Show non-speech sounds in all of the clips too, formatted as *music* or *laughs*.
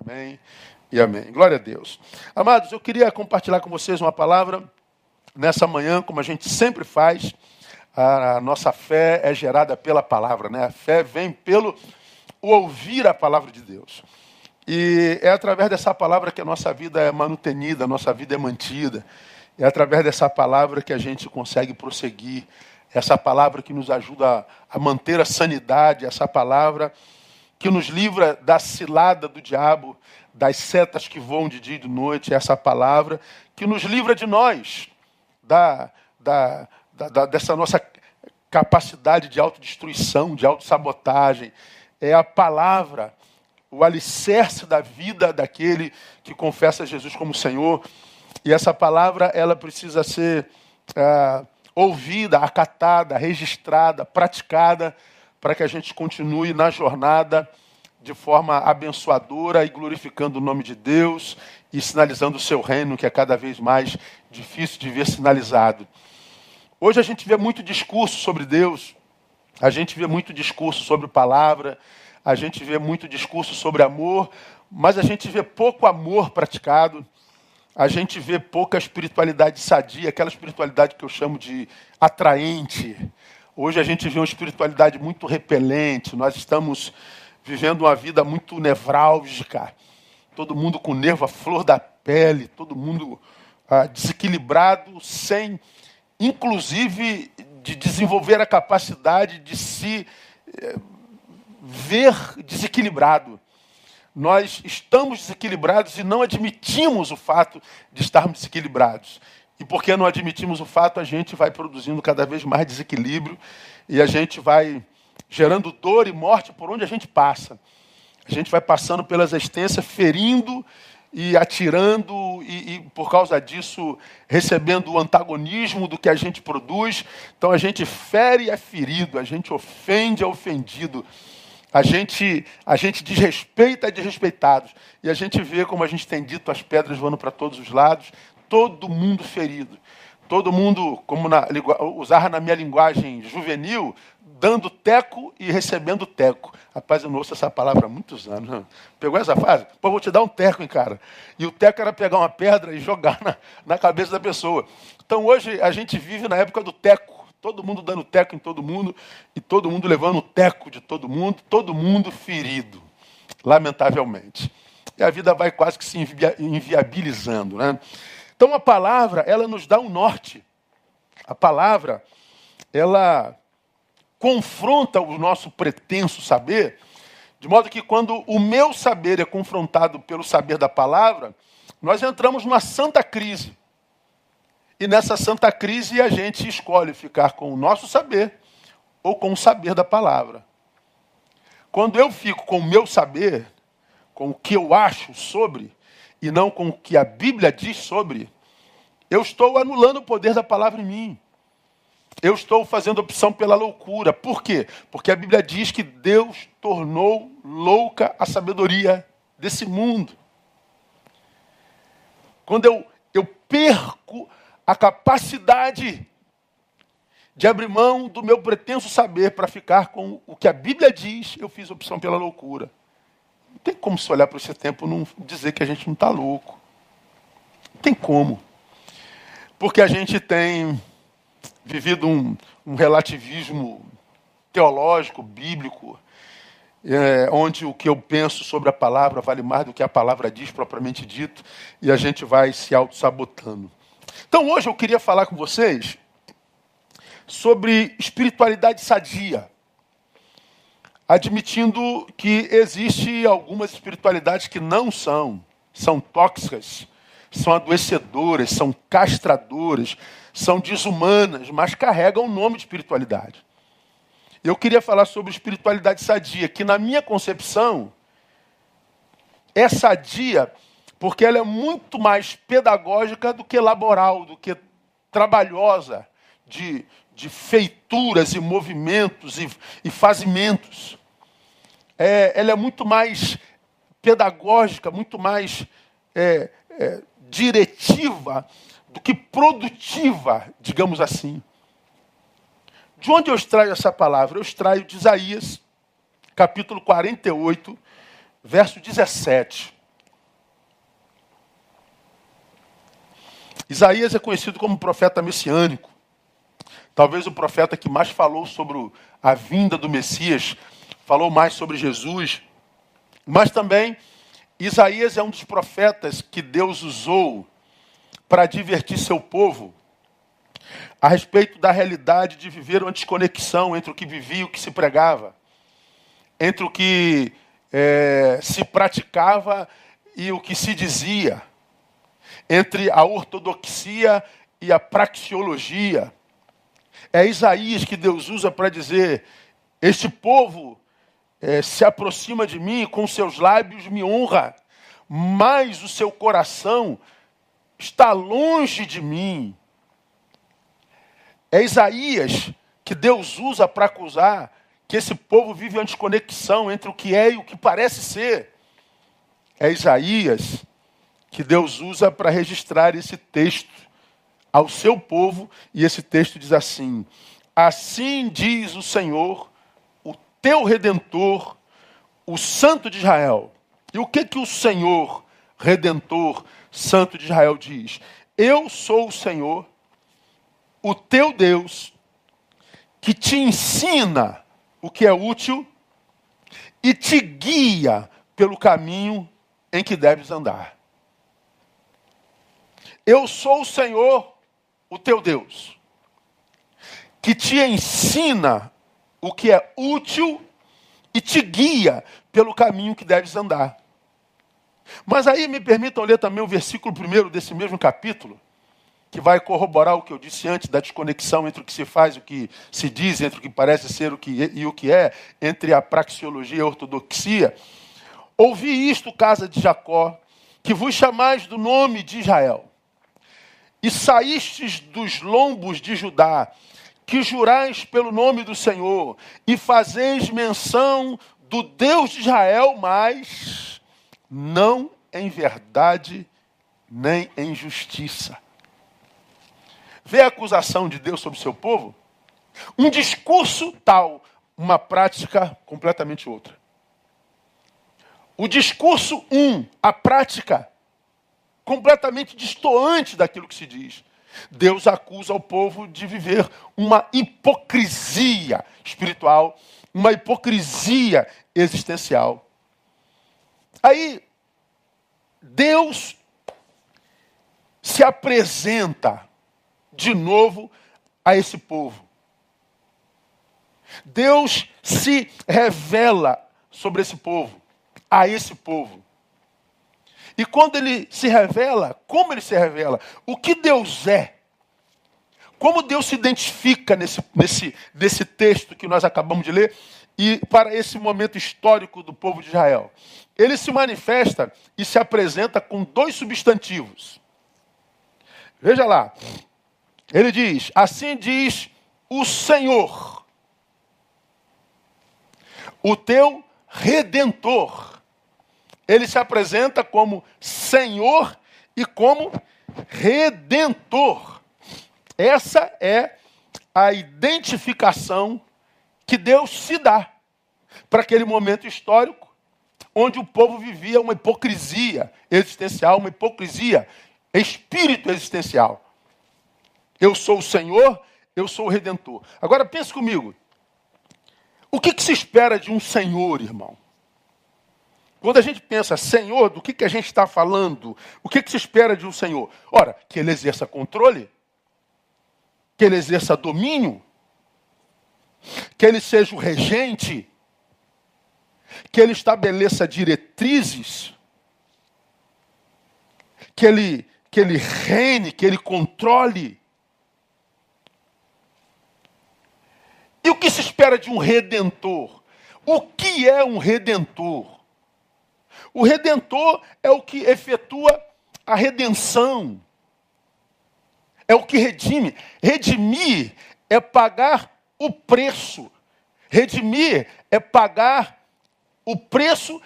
Amém e amém. Glória a Deus. Amados, eu queria compartilhar com vocês uma palavra nessa manhã, como a gente sempre faz. A nossa fé é gerada pela palavra, né? A fé vem pelo ouvir a palavra de Deus. E é através dessa palavra que a nossa vida é manutenida, a nossa vida é mantida. É através dessa palavra que a gente consegue prosseguir. Essa palavra que nos ajuda a manter a sanidade, essa palavra que nos livra da cilada do diabo, das setas que voam de dia e de noite, essa palavra que nos livra de nós, da, da, da, dessa nossa capacidade de autodestruição, de autossabotagem. É a palavra, o alicerce da vida daquele que confessa Jesus como Senhor. E essa palavra, ela precisa ser é, ouvida, acatada, registrada, praticada, para que a gente continue na jornada de forma abençoadora e glorificando o nome de Deus e sinalizando o seu reino, que é cada vez mais difícil de ver sinalizado. Hoje a gente vê muito discurso sobre Deus, a gente vê muito discurso sobre palavra, a gente vê muito discurso sobre amor, mas a gente vê pouco amor praticado, a gente vê pouca espiritualidade sadia, aquela espiritualidade que eu chamo de atraente. Hoje a gente vê uma espiritualidade muito repelente, nós estamos vivendo uma vida muito nevrálgica, todo mundo com nervo à flor da pele, todo mundo ah, desequilibrado, sem, inclusive, de desenvolver a capacidade de se eh, ver desequilibrado. Nós estamos desequilibrados e não admitimos o fato de estarmos desequilibrados. E porque não admitimos o fato, a gente vai produzindo cada vez mais desequilíbrio e a gente vai gerando dor e morte por onde a gente passa. A gente vai passando pelas existências, ferindo e atirando, e, e, por causa disso recebendo o antagonismo do que a gente produz. Então a gente fere e é ferido, a gente ofende é ofendido, a gente, a gente desrespeita é desrespeitado. E a gente vê, como a gente tem dito, as pedras voando para todos os lados, todo mundo ferido. Todo mundo, como na, usar na minha linguagem juvenil, dando teco e recebendo teco. Rapaz, eu não ouço essa palavra há muitos anos. Né? Pegou essa fase? Pô, vou te dar um teco, hein, cara. E o teco era pegar uma pedra e jogar na, na cabeça da pessoa. Então hoje a gente vive na época do teco. Todo mundo dando teco em todo mundo e todo mundo levando o teco de todo mundo, todo mundo ferido, lamentavelmente. E a vida vai quase que se inviabilizando, né? Então a palavra, ela nos dá um norte. A palavra, ela confronta o nosso pretenso saber, de modo que quando o meu saber é confrontado pelo saber da palavra, nós entramos numa santa crise. E nessa santa crise a gente escolhe ficar com o nosso saber ou com o saber da palavra. Quando eu fico com o meu saber, com o que eu acho sobre, e não com o que a Bíblia diz sobre, eu estou anulando o poder da palavra em mim eu estou fazendo opção pela loucura. Por quê? Porque a Bíblia diz que Deus tornou louca a sabedoria desse mundo. Quando eu, eu perco a capacidade de abrir mão do meu pretenso saber para ficar com o que a Bíblia diz, eu fiz opção pela loucura. Não tem como se olhar para esse tempo e não dizer que a gente não está louco. Não tem como. Porque a gente tem vivido um, um relativismo teológico, bíblico, é, onde o que eu penso sobre a palavra vale mais do que a palavra diz propriamente dito, e a gente vai se auto-sabotando. Então hoje eu queria falar com vocês sobre espiritualidade sadia, admitindo que existe algumas espiritualidades que não são, são tóxicas, são adoecedoras, são castradoras, são desumanas, mas carregam o nome de espiritualidade. Eu queria falar sobre espiritualidade sadia, que na minha concepção é sadia porque ela é muito mais pedagógica do que laboral, do que trabalhosa, de, de feituras e movimentos e, e fazimentos. É, ela é muito mais pedagógica, muito mais é, é, diretiva do que produtiva, digamos assim. De onde eu extraio essa palavra? Eu extraio de Isaías, capítulo 48, verso 17. Isaías é conhecido como profeta messiânico. Talvez o profeta que mais falou sobre a vinda do Messias, falou mais sobre Jesus, mas também Isaías é um dos profetas que Deus usou para divertir seu povo a respeito da realidade de viver uma desconexão entre o que vivia e o que se pregava, entre o que é, se praticava e o que se dizia, entre a ortodoxia e a praxeologia. É Isaías que Deus usa para dizer: Este povo é, se aproxima de mim, com seus lábios me honra, mas o seu coração está longe de mim. É Isaías que Deus usa para acusar que esse povo vive uma desconexão entre o que é e o que parece ser. É Isaías que Deus usa para registrar esse texto ao seu povo, e esse texto diz assim: Assim diz o Senhor, teu redentor, o Santo de Israel. E o que que o Senhor redentor, Santo de Israel diz? Eu sou o Senhor, o teu Deus, que te ensina o que é útil e te guia pelo caminho em que deves andar. Eu sou o Senhor, o teu Deus, que te ensina o que é útil e te guia pelo caminho que deves andar. Mas aí me permitam ler também o versículo primeiro desse mesmo capítulo, que vai corroborar o que eu disse antes da desconexão entre o que se faz o que se diz, entre o que parece ser o que é, e o que é, entre a praxeologia e a ortodoxia. Ouvi isto, casa de Jacó, que vos chamais do nome de Israel e saístes dos lombos de Judá, que jurais pelo nome do Senhor, e fazeis menção do Deus de Israel, mas não em verdade nem em justiça. Vê a acusação de Deus sobre o seu povo? Um discurso tal, uma prática completamente outra. O discurso um, a prática completamente distoante daquilo que se diz. Deus acusa o povo de viver uma hipocrisia espiritual, uma hipocrisia existencial. Aí, Deus se apresenta de novo a esse povo. Deus se revela sobre esse povo, a esse povo. E quando ele se revela, como ele se revela? O que Deus é? Como Deus se identifica nesse, nesse, nesse texto que nós acabamos de ler e para esse momento histórico do povo de Israel? Ele se manifesta e se apresenta com dois substantivos. Veja lá. Ele diz: Assim diz o Senhor, o teu redentor ele se apresenta como Senhor e como Redentor. Essa é a identificação que Deus se dá para aquele momento histórico onde o povo vivia uma hipocrisia existencial, uma hipocrisia espírito existencial. Eu sou o Senhor, eu sou o Redentor. Agora pense comigo. O que, que se espera de um Senhor, irmão? Quando a gente pensa, Senhor, do que, que a gente está falando? O que, que se espera de um Senhor? Ora, que ele exerça controle, que ele exerça domínio, que ele seja o regente, que ele estabeleça diretrizes, que ele, que ele reine, que ele controle. E o que se espera de um redentor? O que é um redentor? O redentor é o que efetua a redenção. É o que redime. Redimir é pagar o preço. Redimir é pagar o preço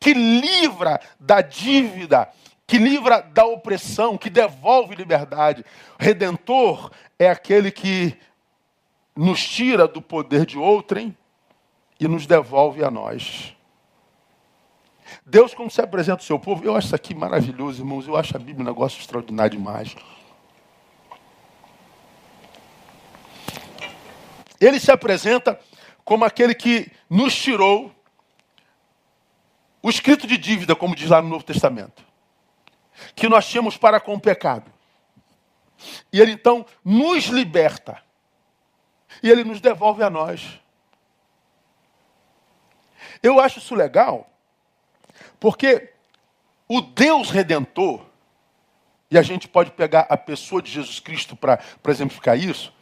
que livra da dívida, que livra da opressão, que devolve liberdade. Redentor é aquele que nos tira do poder de outrem e nos devolve a nós. Deus, como se apresenta o seu povo, eu acho isso aqui maravilhoso, irmãos. Eu acho a Bíblia um negócio extraordinário demais. Ele se apresenta como aquele que nos tirou o escrito de dívida, como diz lá no Novo Testamento, que nós tínhamos para com o pecado. E ele então nos liberta. E ele nos devolve a nós. Eu acho isso legal, porque o Deus redentor, e a gente pode pegar a pessoa de Jesus Cristo para exemplificar isso,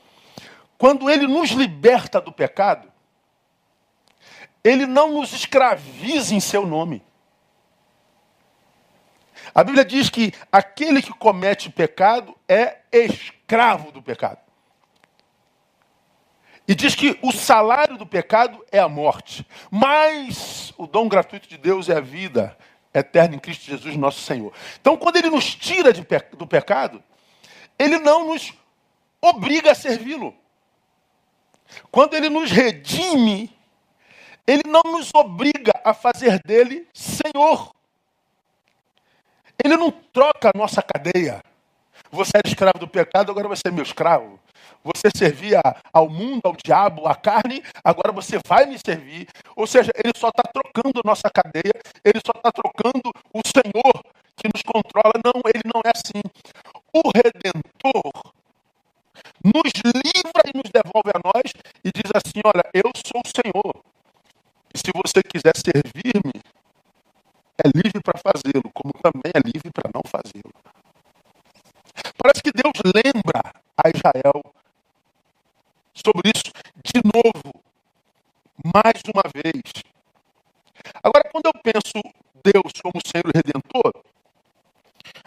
quando ele nos liberta do pecado, ele não nos escraviza em seu nome. A Bíblia diz que aquele que comete pecado é escravo do pecado. E diz que o salário do pecado é a morte, mas o dom gratuito de Deus é a vida eterna em Cristo Jesus, nosso Senhor. Então, quando ele nos tira pe do pecado, ele não nos obriga a servi-lo. Quando ele nos redime, ele não nos obriga a fazer dele Senhor. Ele não troca a nossa cadeia. Você era escravo do pecado, agora você é meu escravo. Você servia ao mundo, ao diabo, à carne, agora você vai me servir. Ou seja, ele só está trocando nossa cadeia, ele só está trocando o Senhor que nos controla. Não, ele não é assim. O Redentor nos livra e nos devolve a nós e diz assim: Olha, eu sou o Senhor. E se você quiser servir-me, é livre para fazê-lo, como também é livre para não fazê-lo. Parece que Deus lembra a Israel sobre isso de novo, mais uma vez. Agora, quando eu penso Deus como Senhor Redentor,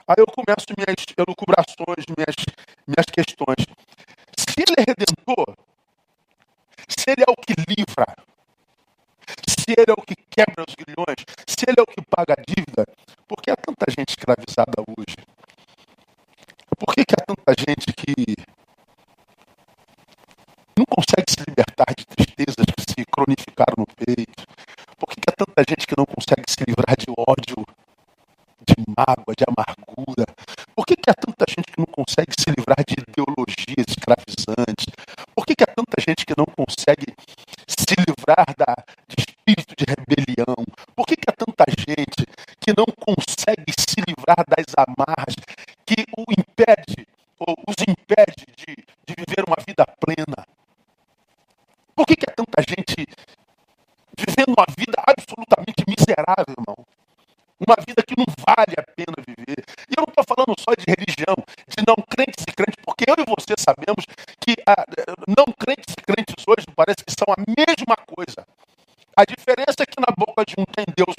aí eu começo minhas elucubrações, minhas, minhas questões. Se Ele é Redentor, se Ele é o que livra, se Ele é o que quebra os grilhões, se Ele é o que paga a dívida, por que há tanta gente escravizada hoje? Por que, que há tanta gente que não consegue se libertar de tristezas que se cronificaram no peito? Por que, que há tanta gente que não consegue se livrar de ódio, de mágoa, de amargura? Por que, que há tanta gente que não consegue se livrar de ideologias escravizantes? Por que, que há tanta gente que não consegue se livrar da, de espírito de rebelião? Por que, que há tanta gente que não consegue se livrar das amarras que o impede, ou os impede de, de viver uma vida plena? Por que, que é tanta gente vivendo uma vida absolutamente miserável, irmão? Uma vida que não vale a pena viver. E eu não estou falando só de religião, de não crentes e crentes, porque eu e você sabemos que ah, não crentes e crentes hoje parece que são a mesma coisa. A diferença é que na boca de um tem Deus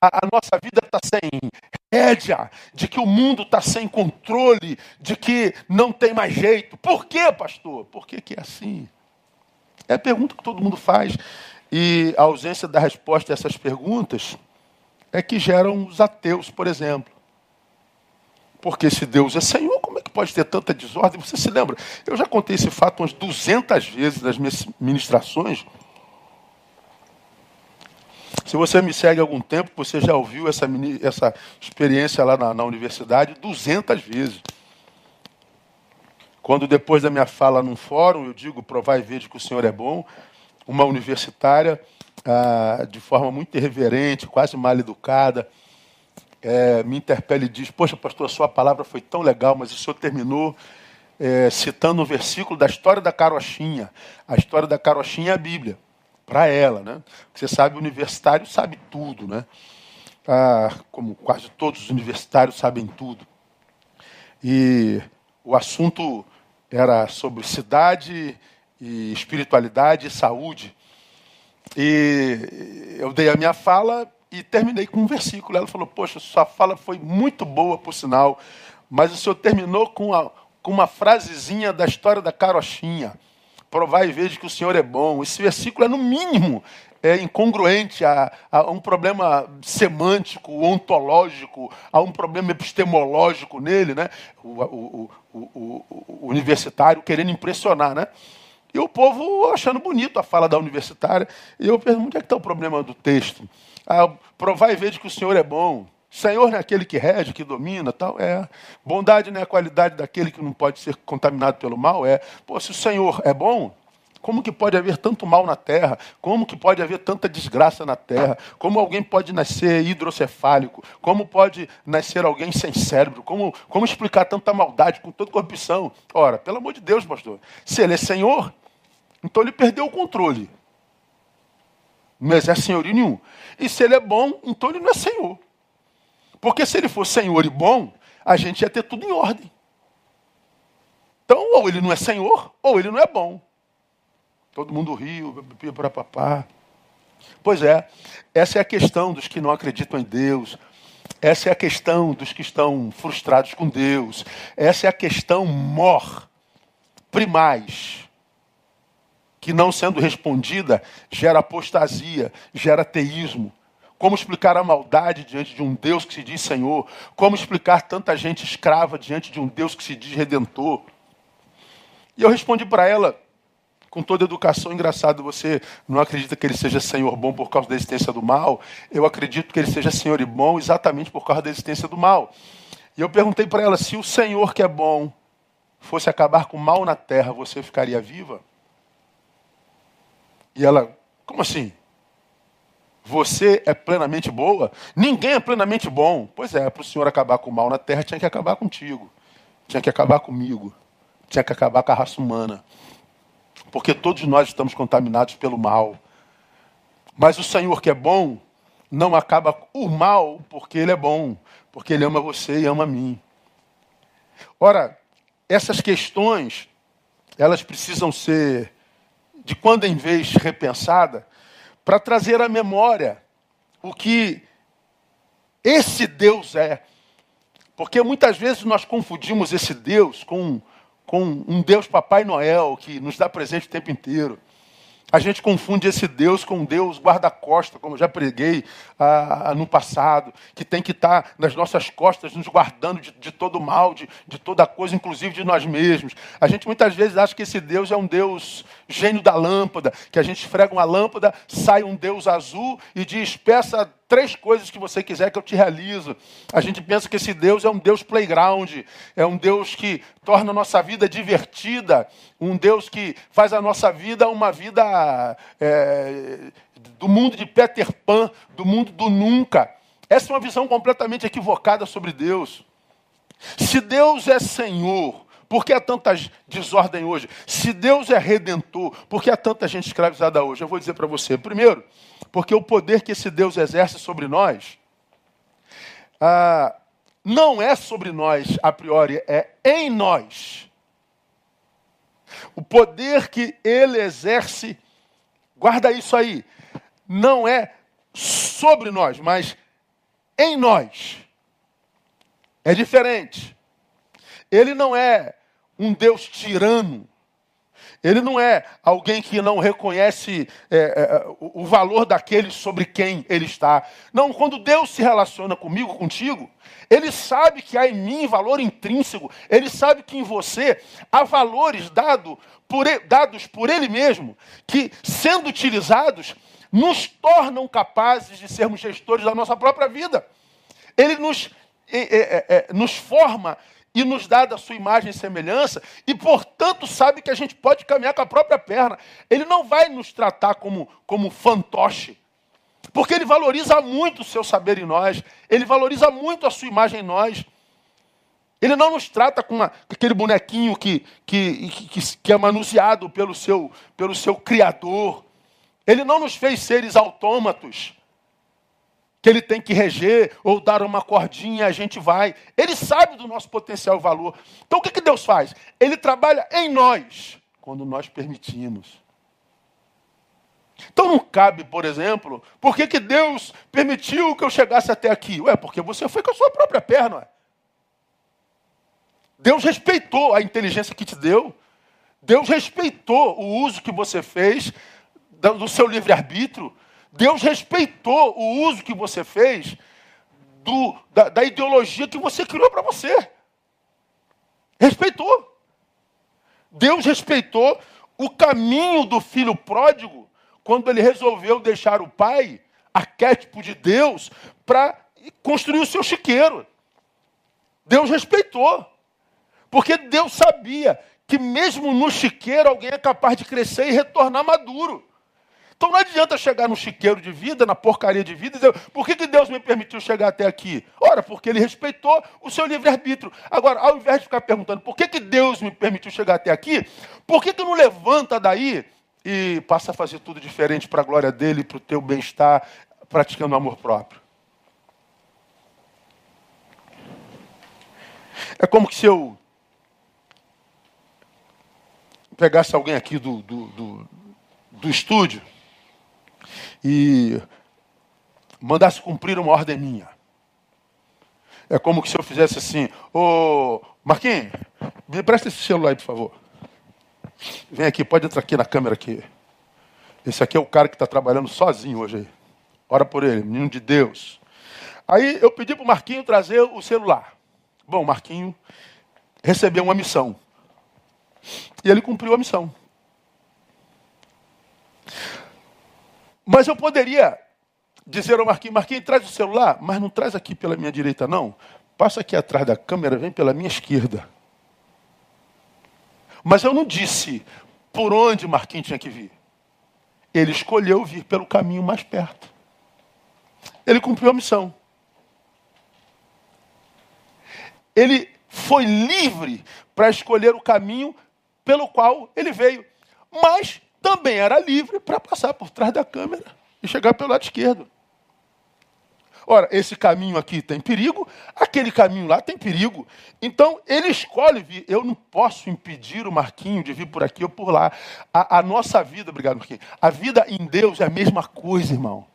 a, a nossa vida está sem rédea, de que o mundo está sem controle, de que não tem mais jeito? Por quê, pastor? Por que, que é assim? É a pergunta que todo mundo faz. E a ausência da resposta a essas perguntas é que geram os ateus, por exemplo. Porque se Deus é Senhor, como é que pode ter tanta desordem? Você se lembra? Eu já contei esse fato umas 200 vezes nas minhas ministrações. Se você me segue há algum tempo, você já ouviu essa, essa experiência lá na, na universidade 200 vezes. Quando depois da minha fala num fórum, eu digo, provar e ver que o Senhor é bom, uma universitária, ah, de forma muito irreverente, quase mal educada, é, me interpela e diz: Poxa, pastor, a sua palavra foi tão legal, mas o senhor terminou é, citando um versículo da história da carochinha. A história da carochinha é a Bíblia, para ela. Né? Você sabe, o universitário sabe tudo, né? Ah, como quase todos os universitários sabem tudo. E o assunto era sobre cidade e espiritualidade e saúde. E eu dei a minha fala e terminei com um versículo. Ela falou: Poxa, sua fala foi muito boa, por sinal, mas o senhor terminou com, a, com uma frasezinha da história da carochinha. Provar e veja que o senhor é bom. Esse versículo é, no mínimo, é incongruente a, a, um problema semântico, ontológico, a um problema epistemológico nele, né? O, o, o, o, universitário querendo impressionar, né? E o povo achando bonito a fala da universitária. E eu pergunto, onde é que está o problema do texto? Ah, provar e ver que o Senhor é bom. Senhor não é aquele que rege, que domina, tal. É. Bondade não é a qualidade daquele que não pode ser contaminado pelo mal. É. Pô, se o Senhor é bom, como que pode haver tanto mal na terra? Como que pode haver tanta desgraça na terra? Como alguém pode nascer hidrocefálico? Como pode nascer alguém sem cérebro? Como, como explicar tanta maldade com tanta corrupção? Ora, pelo amor de Deus, pastor, se ele é Senhor, então ele perdeu o controle. Não exerce senhorio nenhum. E se ele é bom, então ele não é Senhor. Porque se ele for Senhor e bom, a gente ia ter tudo em ordem. Então, ou ele não é Senhor, ou ele não é bom. Todo mundo riu, para papá. Pois é, essa é a questão dos que não acreditam em Deus. Essa é a questão dos que estão frustrados com Deus. Essa é a questão mor, primais, que não sendo respondida gera apostasia, gera teísmo. Como explicar a maldade diante de um Deus que se diz Senhor? Como explicar tanta gente escrava diante de um Deus que se diz Redentor? E eu respondi para ela com toda educação, engraçado, você não acredita que ele seja Senhor bom por causa da existência do mal? Eu acredito que ele seja Senhor e bom exatamente por causa da existência do mal. E eu perguntei para ela: se o Senhor que é bom fosse acabar com o mal na terra, você ficaria viva? E ela: como assim? Você é plenamente boa? Ninguém é plenamente bom. Pois é, para o Senhor acabar com o mal na terra, tinha que acabar contigo. Tinha que acabar comigo. Tinha que acabar com a raça humana porque todos nós estamos contaminados pelo mal. Mas o Senhor que é bom, não acaba o mal porque Ele é bom, porque Ele ama você e ama a mim. Ora, essas questões, elas precisam ser, de quando em vez, repensada, para trazer à memória o que esse Deus é. Porque muitas vezes nós confundimos esse Deus com com um Deus Papai Noel que nos dá presente o tempo inteiro. A gente confunde esse Deus com Deus guarda-costa, como eu já preguei ah, no passado, que tem que estar nas nossas costas, nos guardando de, de todo mal, de, de toda coisa, inclusive de nós mesmos. A gente muitas vezes acha que esse Deus é um Deus gênio da lâmpada, que a gente esfrega uma lâmpada, sai um Deus azul e diz: peça três coisas que você quiser que eu te realizo. A gente pensa que esse Deus é um Deus playground, é um Deus que torna a nossa vida divertida, um Deus que faz a nossa vida uma vida é, do mundo de Peter Pan, do mundo do nunca. Essa é uma visão completamente equivocada sobre Deus. Se Deus é Senhor, por que há tanta desordem hoje? Se Deus é redentor, por que há tanta gente escravizada hoje? Eu vou dizer para você. Primeiro, porque o poder que esse Deus exerce sobre nós ah, não é sobre nós a priori, é em nós. O poder que ele exerce, guarda isso aí, não é sobre nós, mas em nós. É diferente. Ele não é um Deus tirano, ele não é alguém que não reconhece é, é, o valor daquele sobre quem ele está. Não, quando Deus se relaciona comigo, contigo, ele sabe que há em mim valor intrínseco. Ele sabe que em você há valores dado por, dados por ele mesmo, que, sendo utilizados, nos tornam capazes de sermos gestores da nossa própria vida. Ele nos, é, é, é nos forma e nos dá da sua imagem e semelhança, e portanto sabe que a gente pode caminhar com a própria perna. Ele não vai nos tratar como, como fantoche, porque ele valoriza muito o seu saber em nós, ele valoriza muito a sua imagem em nós. Ele não nos trata com uma, aquele bonequinho que, que, que, que é manuseado pelo seu, pelo seu Criador. Ele não nos fez seres autômatos que ele tem que reger ou dar uma cordinha, a gente vai. Ele sabe do nosso potencial e valor. Então o que, que Deus faz? Ele trabalha em nós quando nós permitimos. Então não cabe, por exemplo, por que, que Deus permitiu que eu chegasse até aqui? Ué, porque você foi com a sua própria perna. Deus respeitou a inteligência que te deu. Deus respeitou o uso que você fez do seu livre-arbítrio. Deus respeitou o uso que você fez do, da, da ideologia que você criou para você. Respeitou. Deus respeitou o caminho do filho pródigo quando ele resolveu deixar o pai, arquétipo de Deus, para construir o seu chiqueiro. Deus respeitou. Porque Deus sabia que mesmo no chiqueiro alguém é capaz de crescer e retornar maduro. Então não adianta chegar no chiqueiro de vida, na porcaria de vida, e dizer, por que, que Deus me permitiu chegar até aqui? Ora, porque ele respeitou o seu livre-arbítrio. Agora, ao invés de ficar perguntando por que, que Deus me permitiu chegar até aqui, por que, que não levanta daí e passa a fazer tudo diferente para a glória dele, para o teu bem-estar, praticando amor próprio? É como se eu pegasse alguém aqui do, do, do, do estúdio e mandasse cumprir uma ordem minha. É como se eu fizesse assim, ô Marquinhos, me presta esse celular aí, por favor. Vem aqui, pode entrar aqui na câmera aqui. Esse aqui é o cara que está trabalhando sozinho hoje aí. Ora por ele, menino de Deus. Aí eu pedi para o Marquinho trazer o celular. Bom, o Marquinho recebeu uma missão. E ele cumpriu a missão. Mas eu poderia dizer ao Marquinhos, Marquinhos, traz o celular, mas não traz aqui pela minha direita, não. Passa aqui atrás da câmera, vem pela minha esquerda. Mas eu não disse por onde Marquinhos tinha que vir. Ele escolheu vir pelo caminho mais perto. Ele cumpriu a missão. Ele foi livre para escolher o caminho pelo qual ele veio. Mas também era livre para passar por trás da câmera e chegar pelo lado esquerdo. Ora, esse caminho aqui tem perigo, aquele caminho lá tem perigo. Então, ele escolhe vir. Eu não posso impedir o Marquinho de vir por aqui ou por lá. A, a nossa vida, obrigado, Marquinho. A vida em Deus é a mesma coisa, irmão.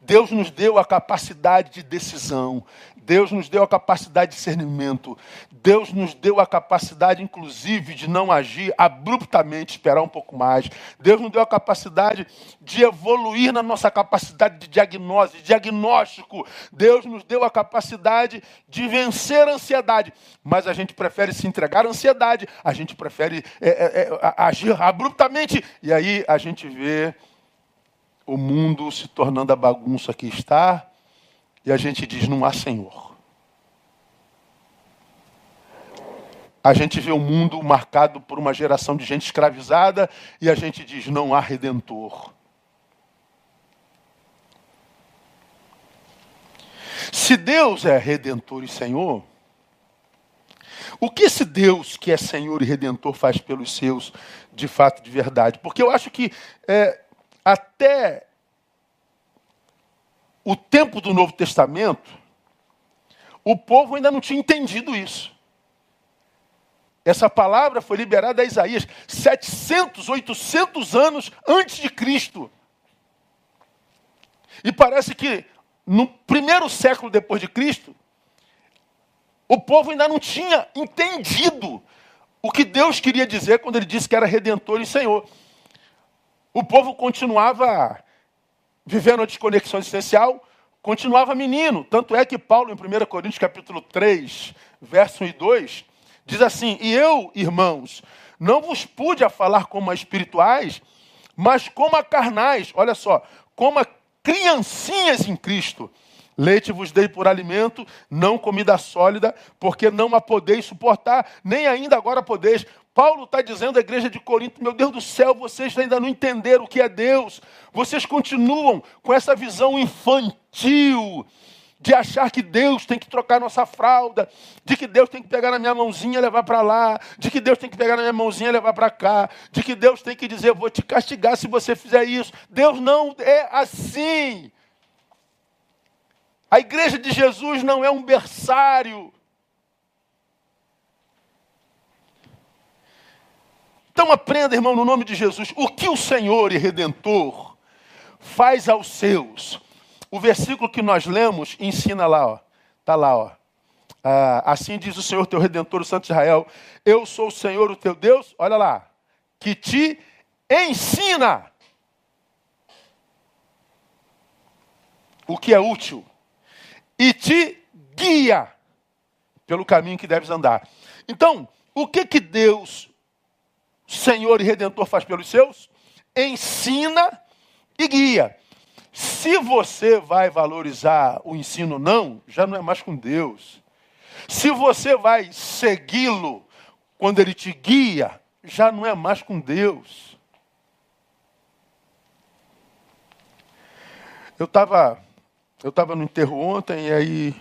Deus nos deu a capacidade de decisão, Deus nos deu a capacidade de discernimento, Deus nos deu a capacidade, inclusive, de não agir abruptamente, esperar um pouco mais. Deus nos deu a capacidade de evoluir na nossa capacidade de diagnose, diagnóstico. Deus nos deu a capacidade de vencer a ansiedade. Mas a gente prefere se entregar à ansiedade, a gente prefere é, é, é, agir abruptamente. E aí a gente vê o mundo se tornando a bagunça que está, e a gente diz: não há Senhor. A gente vê o mundo marcado por uma geração de gente escravizada e a gente diz: não há redentor. Se Deus é redentor e Senhor, o que esse Deus que é Senhor e redentor faz pelos seus, de fato, de verdade? Porque eu acho que é, até o tempo do Novo Testamento, o povo ainda não tinha entendido isso. Essa palavra foi liberada a Isaías 700, 800 anos antes de Cristo. E parece que no primeiro século depois de Cristo, o povo ainda não tinha entendido o que Deus queria dizer quando ele disse que era redentor e Senhor o povo continuava vivendo a desconexão existencial, continuava menino. Tanto é que Paulo, em 1 Coríntios capítulo 3, verso 1 e 2, diz assim, E eu, irmãos, não vos pude a falar como a espirituais, mas como a carnais, olha só, como a criancinhas em Cristo. Leite vos dei por alimento, não comida sólida, porque não a podeis suportar, nem ainda agora podeis, Paulo está dizendo à igreja de Corinto: meu Deus do céu, vocês ainda não entenderam o que é Deus. Vocês continuam com essa visão infantil de achar que Deus tem que trocar nossa fralda, de que Deus tem que pegar na minha mãozinha e levar para lá, de que Deus tem que pegar na minha mãozinha e levar para cá, de que Deus tem que dizer: vou te castigar se você fizer isso. Deus não é assim. A igreja de Jesus não é um berçário Então aprenda, irmão, no nome de Jesus, o que o Senhor e Redentor faz aos seus. O versículo que nós lemos ensina lá, ó. Tá lá, ó. Ah, assim diz o Senhor teu Redentor, o Santo Israel: Eu sou o Senhor, o teu Deus, olha lá, que te ensina o que é útil e te guia pelo caminho que deves andar. Então, o que que Deus, Senhor e Redentor, faz pelos seus? Ensina e guia. Se você vai valorizar o ensino não, já não é mais com Deus. Se você vai segui-lo quando ele te guia, já não é mais com Deus. Eu estava eu tava no enterro ontem e aí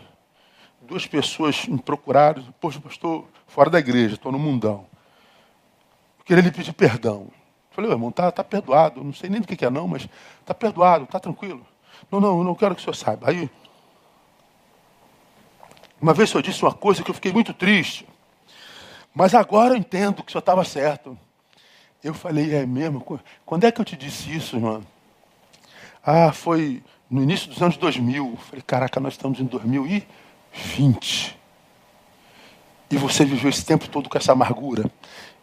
duas pessoas me procuraram. Poxa, pastor, fora da igreja, estou no mundão. Eu queria lhe pedir perdão. Falei, irmão, tá, tá perdoado. Não sei nem do que, que é não, mas tá perdoado, tá tranquilo. Não, não, não quero que o senhor saiba. Aí, uma vez o senhor disse uma coisa que eu fiquei muito triste. Mas agora eu entendo que o senhor estava certo. Eu falei, é mesmo? Quando é que eu te disse isso, irmão? Ah, foi no início dos anos 2000. Eu falei, caraca, nós estamos em 2020. E você viveu esse tempo todo com essa amargura.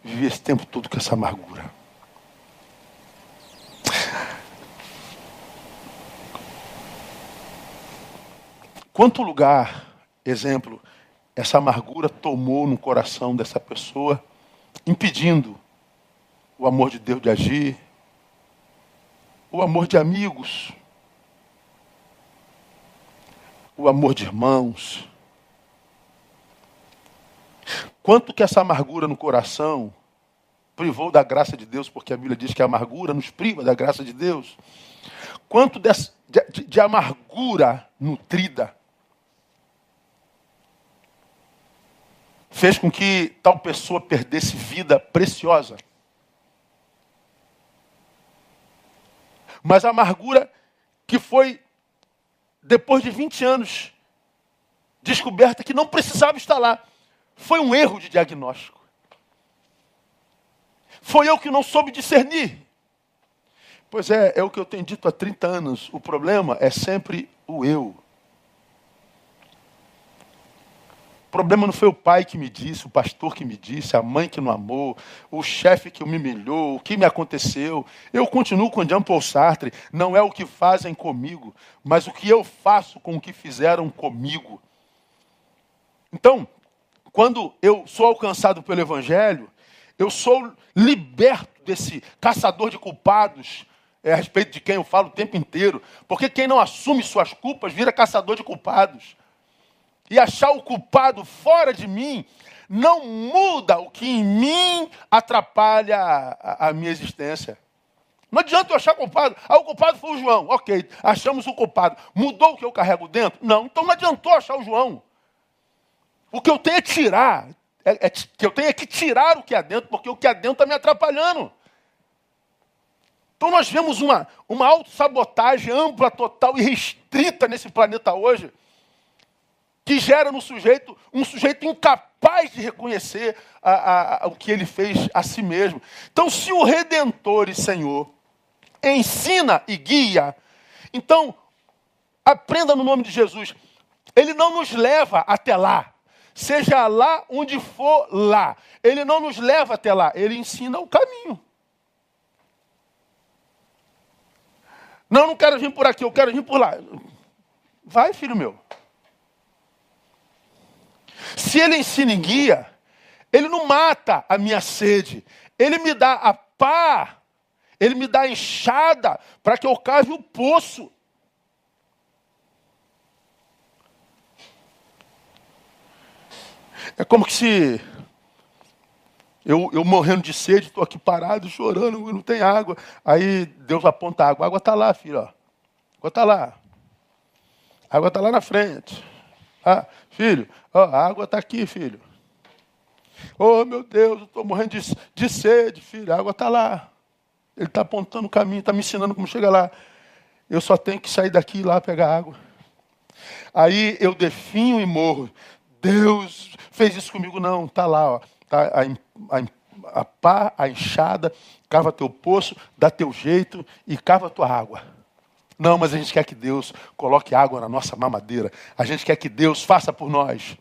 Viveu esse tempo todo com essa amargura. Quanto lugar, exemplo, essa amargura tomou no coração dessa pessoa, impedindo o amor de Deus de agir, o amor de amigos, o amor de irmãos. Quanto que essa amargura no coração privou da graça de Deus, porque a Bíblia diz que a amargura nos priva da graça de Deus. Quanto de, de, de amargura nutrida fez com que tal pessoa perdesse vida preciosa. Mas a amargura que foi, depois de 20 anos, descoberta que não precisava estar lá, foi um erro de diagnóstico. Foi eu que não soube discernir. Pois é, é o que eu tenho dito há 30 anos. O problema é sempre o eu. problema não foi o pai que me disse, o pastor que me disse, a mãe que não amou, o chefe que me humilhou, o que me aconteceu. Eu continuo com Jean Paul Sartre. Não é o que fazem comigo, mas o que eu faço com o que fizeram comigo. Então, quando eu sou alcançado pelo Evangelho, eu sou liberto desse caçador de culpados, é, a respeito de quem eu falo o tempo inteiro. Porque quem não assume suas culpas vira caçador de culpados e achar o culpado fora de mim, não muda o que em mim atrapalha a, a minha existência. Não adianta eu achar culpado. Ah, o culpado foi o João. Ok, achamos o culpado. Mudou o que eu carrego dentro? Não. Então não adiantou achar o João. O que eu tenho é tirar. É, é, que eu tenho é que tirar o que há dentro, porque o que há dentro está me atrapalhando. Então nós vemos uma, uma autossabotagem ampla, total e restrita nesse planeta hoje que gera no sujeito um sujeito incapaz de reconhecer a, a, a, o que ele fez a si mesmo. Então, se o Redentor e Senhor ensina e guia, então aprenda no nome de Jesus. Ele não nos leva até lá, seja lá onde for lá. Ele não nos leva até lá, ele ensina o caminho. Não, não quero vir por aqui, eu quero vir por lá. Vai, filho meu. Se ele ensina e guia, ele não mata a minha sede, ele me dá a pá, ele me dá a enxada para que eu cave o poço. É como que se eu, eu morrendo de sede, estou aqui parado, chorando, não tem água. Aí Deus aponta a água. A água está lá, filho. Ó. A água está lá. A água está lá na frente. Ah, filho, ó, a água está aqui, filho. Oh, meu Deus, eu estou morrendo de, de sede, filho. A água está lá. Ele está apontando o caminho, está me ensinando como chegar lá. Eu só tenho que sair daqui e lá pegar água. Aí eu definho e morro. Deus fez isso comigo, não. Está lá, ó. Tá a, a, a pá, a enxada, cava teu poço, dá teu jeito e cava tua água. Não, mas a gente quer que Deus coloque água na nossa mamadeira. A gente quer que Deus faça por nós.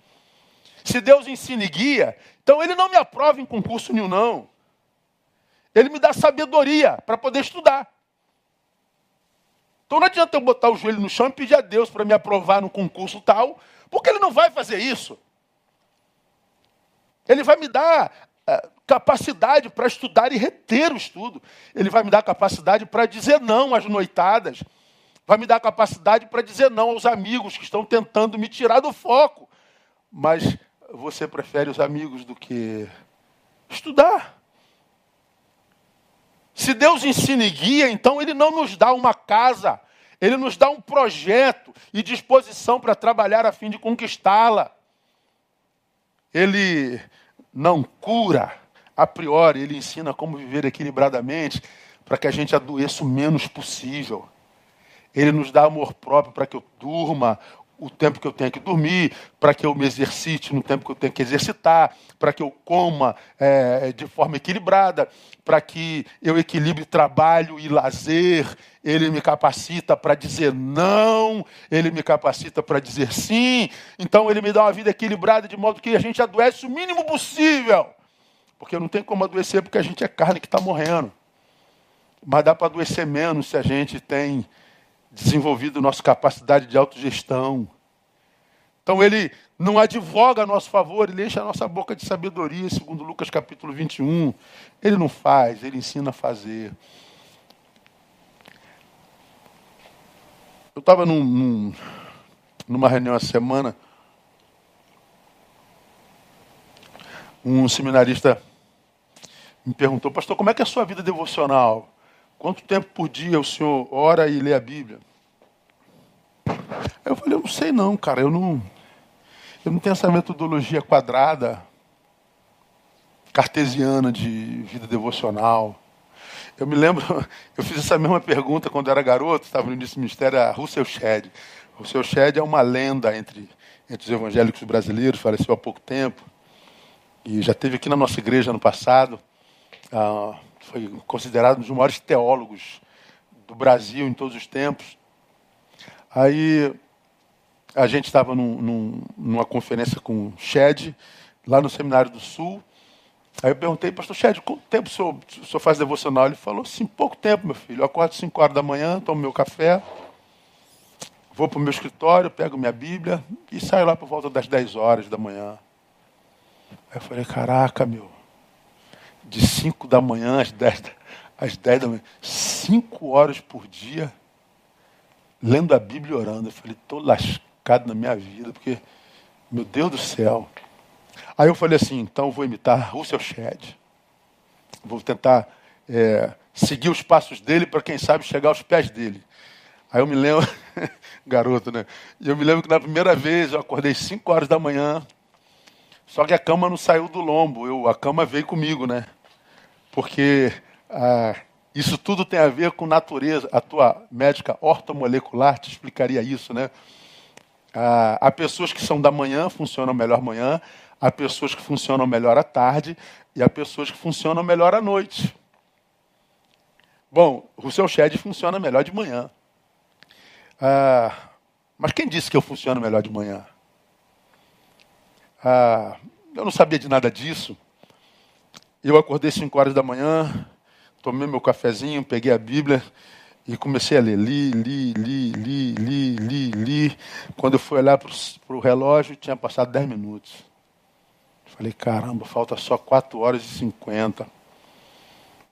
Se Deus ensina e guia, então Ele não me aprova em concurso nenhum, não. Ele me dá sabedoria para poder estudar. Então não adianta eu botar o joelho no chão e pedir a Deus para me aprovar no concurso tal, porque Ele não vai fazer isso. Ele vai me dar uh, capacidade para estudar e reter o estudo. Ele vai me dar capacidade para dizer não às noitadas. Vai me dar capacidade para dizer não aos amigos que estão tentando me tirar do foco. Mas você prefere os amigos do que estudar. Se Deus ensina e guia, então Ele não nos dá uma casa, Ele nos dá um projeto e disposição para trabalhar a fim de conquistá-la. Ele não cura a priori, Ele ensina como viver equilibradamente para que a gente adoeça o menos possível. Ele nos dá amor próprio para que eu durma o tempo que eu tenho que dormir, para que eu me exercite no tempo que eu tenho que exercitar, para que eu coma é, de forma equilibrada, para que eu equilibre trabalho e lazer. Ele me capacita para dizer não, ele me capacita para dizer sim. Então ele me dá uma vida equilibrada de modo que a gente adoece o mínimo possível. Porque não tem como adoecer porque a gente é carne que está morrendo. Mas dá para adoecer menos se a gente tem desenvolvido nossa capacidade de autogestão. Então ele não advoga a nosso favor, ele enche a nossa boca de sabedoria, segundo Lucas capítulo 21. Ele não faz, ele ensina a fazer. Eu estava num, num, numa reunião essa semana, um seminarista me perguntou, pastor, como é que é a sua vida devocional? Quanto tempo por dia o senhor ora e lê a Bíblia? Eu falei, eu não sei não, cara, eu não, eu não tenho essa metodologia quadrada, cartesiana de vida devocional. Eu me lembro, *laughs* eu fiz essa mesma pergunta quando era garoto, estava no início do ministério, a Russell Shedd. Russell Shedd é uma lenda entre, entre os evangélicos brasileiros, faleceu há pouco tempo, e já teve aqui na nossa igreja no passado. Foi considerado um dos maiores teólogos do Brasil em todos os tempos. Aí a gente estava num, num, numa conferência com o Shed, lá no Seminário do Sul. Aí eu perguntei, pastor Shed, quanto tempo o senhor, o senhor faz devocional? Ele falou assim, pouco tempo, meu filho. Eu acordo às 5 horas da manhã, tomo meu café, vou para o meu escritório, pego minha Bíblia e saio lá por volta das 10 horas da manhã. Aí eu falei, caraca, meu, de 5 da manhã às 10, às 10 da manhã, 5 horas por dia, lendo a Bíblia e orando. Eu falei, estou lascado na minha vida, porque, meu Deus do céu. Aí eu falei assim, então vou imitar Russell Shedd. Vou tentar é, seguir os passos dele para, quem sabe, chegar aos pés dele. Aí eu me lembro, *laughs* garoto, né? Eu me lembro que na primeira vez eu acordei 5 horas da manhã, só que a cama não saiu do lombo, eu, a cama veio comigo, né? Porque ah, isso tudo tem a ver com natureza. A tua médica ortomolecular te explicaria isso, né? Ah, há pessoas que são da manhã, funcionam melhor manhã, há pessoas que funcionam melhor à tarde e há pessoas que funcionam melhor à noite. Bom, o seu Shed funciona melhor de manhã. Ah, mas quem disse que eu funciono melhor de manhã? Ah, eu não sabia de nada disso. Eu acordei 5 horas da manhã, tomei meu cafezinho, peguei a Bíblia e comecei a ler. Li, li, li, li, li, li, li. Quando eu fui olhar para o relógio, tinha passado 10 minutos. Falei, caramba, falta só 4 horas e 50.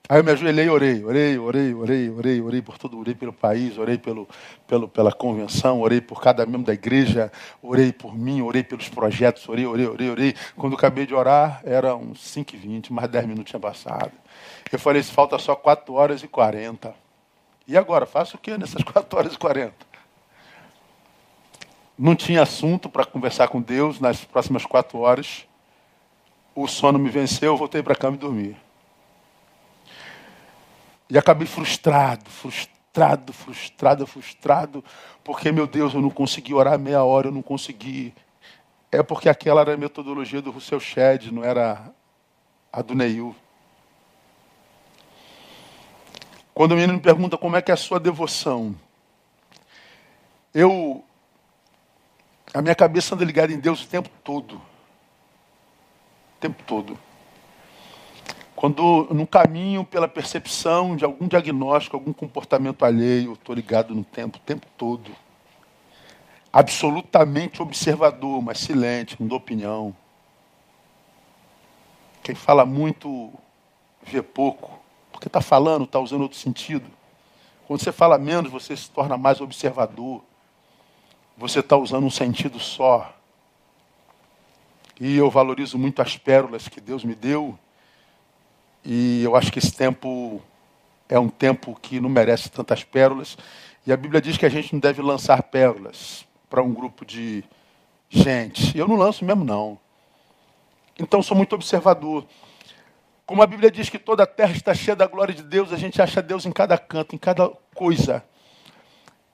Aí eu me ajoelhei e orei, orei, orei, orei, orei, orei por tudo, orei pelo país, orei pelo, pelo, pela convenção, orei por cada membro da igreja, orei por mim, orei pelos projetos, orei, orei, orei, orei. Quando acabei de orar, era uns 5 e 20, mais 10 minutos tinha passado. Eu falei, falta só 4 horas e 40. E agora, faço o que nessas *laughs* 4 horas e 40? Não tinha assunto para conversar com Deus nas próximas 4 horas. O sono me venceu, eu voltei para a cama e dormi. E acabei frustrado, frustrado, frustrado, frustrado, porque, meu Deus, eu não consegui orar meia hora, eu não consegui. É porque aquela era a metodologia do Russell Shedd, não era a do Neil. Quando o menino me pergunta como é que é a sua devoção, eu a minha cabeça anda ligada em Deus o tempo todo. O tempo todo. Quando no caminho pela percepção de algum diagnóstico, algum comportamento alheio, estou ligado no tempo, o tempo todo. Absolutamente observador, mas silente, não dou opinião. Quem fala muito vê pouco, porque está falando, está usando outro sentido. Quando você fala menos, você se torna mais observador. Você está usando um sentido só. E eu valorizo muito as pérolas que Deus me deu. E eu acho que esse tempo é um tempo que não merece tantas pérolas. E a Bíblia diz que a gente não deve lançar pérolas para um grupo de gente. Eu não lanço mesmo, não. Então sou muito observador. Como a Bíblia diz que toda a terra está cheia da glória de Deus, a gente acha Deus em cada canto, em cada coisa.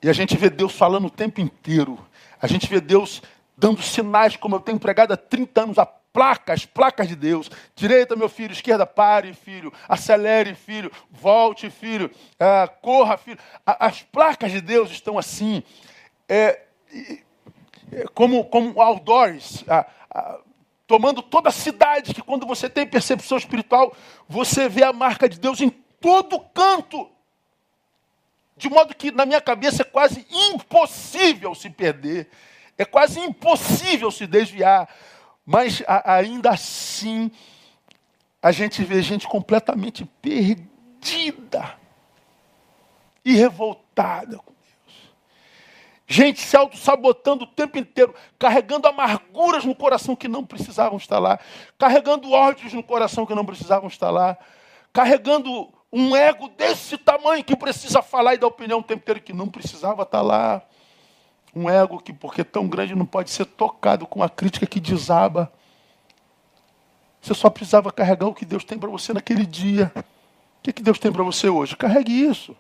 E a gente vê Deus falando o tempo inteiro. A gente vê Deus dando sinais, como eu tenho pregado há 30 anos, a placas, placas de Deus. Direita, meu filho, esquerda, pare, filho. Acelere, filho. Volte, filho. Ah, corra, filho. As placas de Deus estão assim. É, é como, como outdoors. Ah, ah, tomando toda a cidade, que quando você tem percepção espiritual, você vê a marca de Deus em todo canto. De modo que na minha cabeça é quase impossível se perder, é quase impossível se desviar, mas a, ainda assim a gente vê gente completamente perdida e revoltada Gente se auto-sabotando o tempo inteiro, carregando amarguras no coração que não precisavam estar lá, carregando ódios no coração que não precisavam estar lá, carregando um ego desse tamanho que precisa falar e dar opinião o tempo inteiro que não precisava estar lá. Um ego que, porque é tão grande, não pode ser tocado com a crítica que desaba. Você só precisava carregar o que Deus tem para você naquele dia. O que, que Deus tem para você hoje? Carregue isso.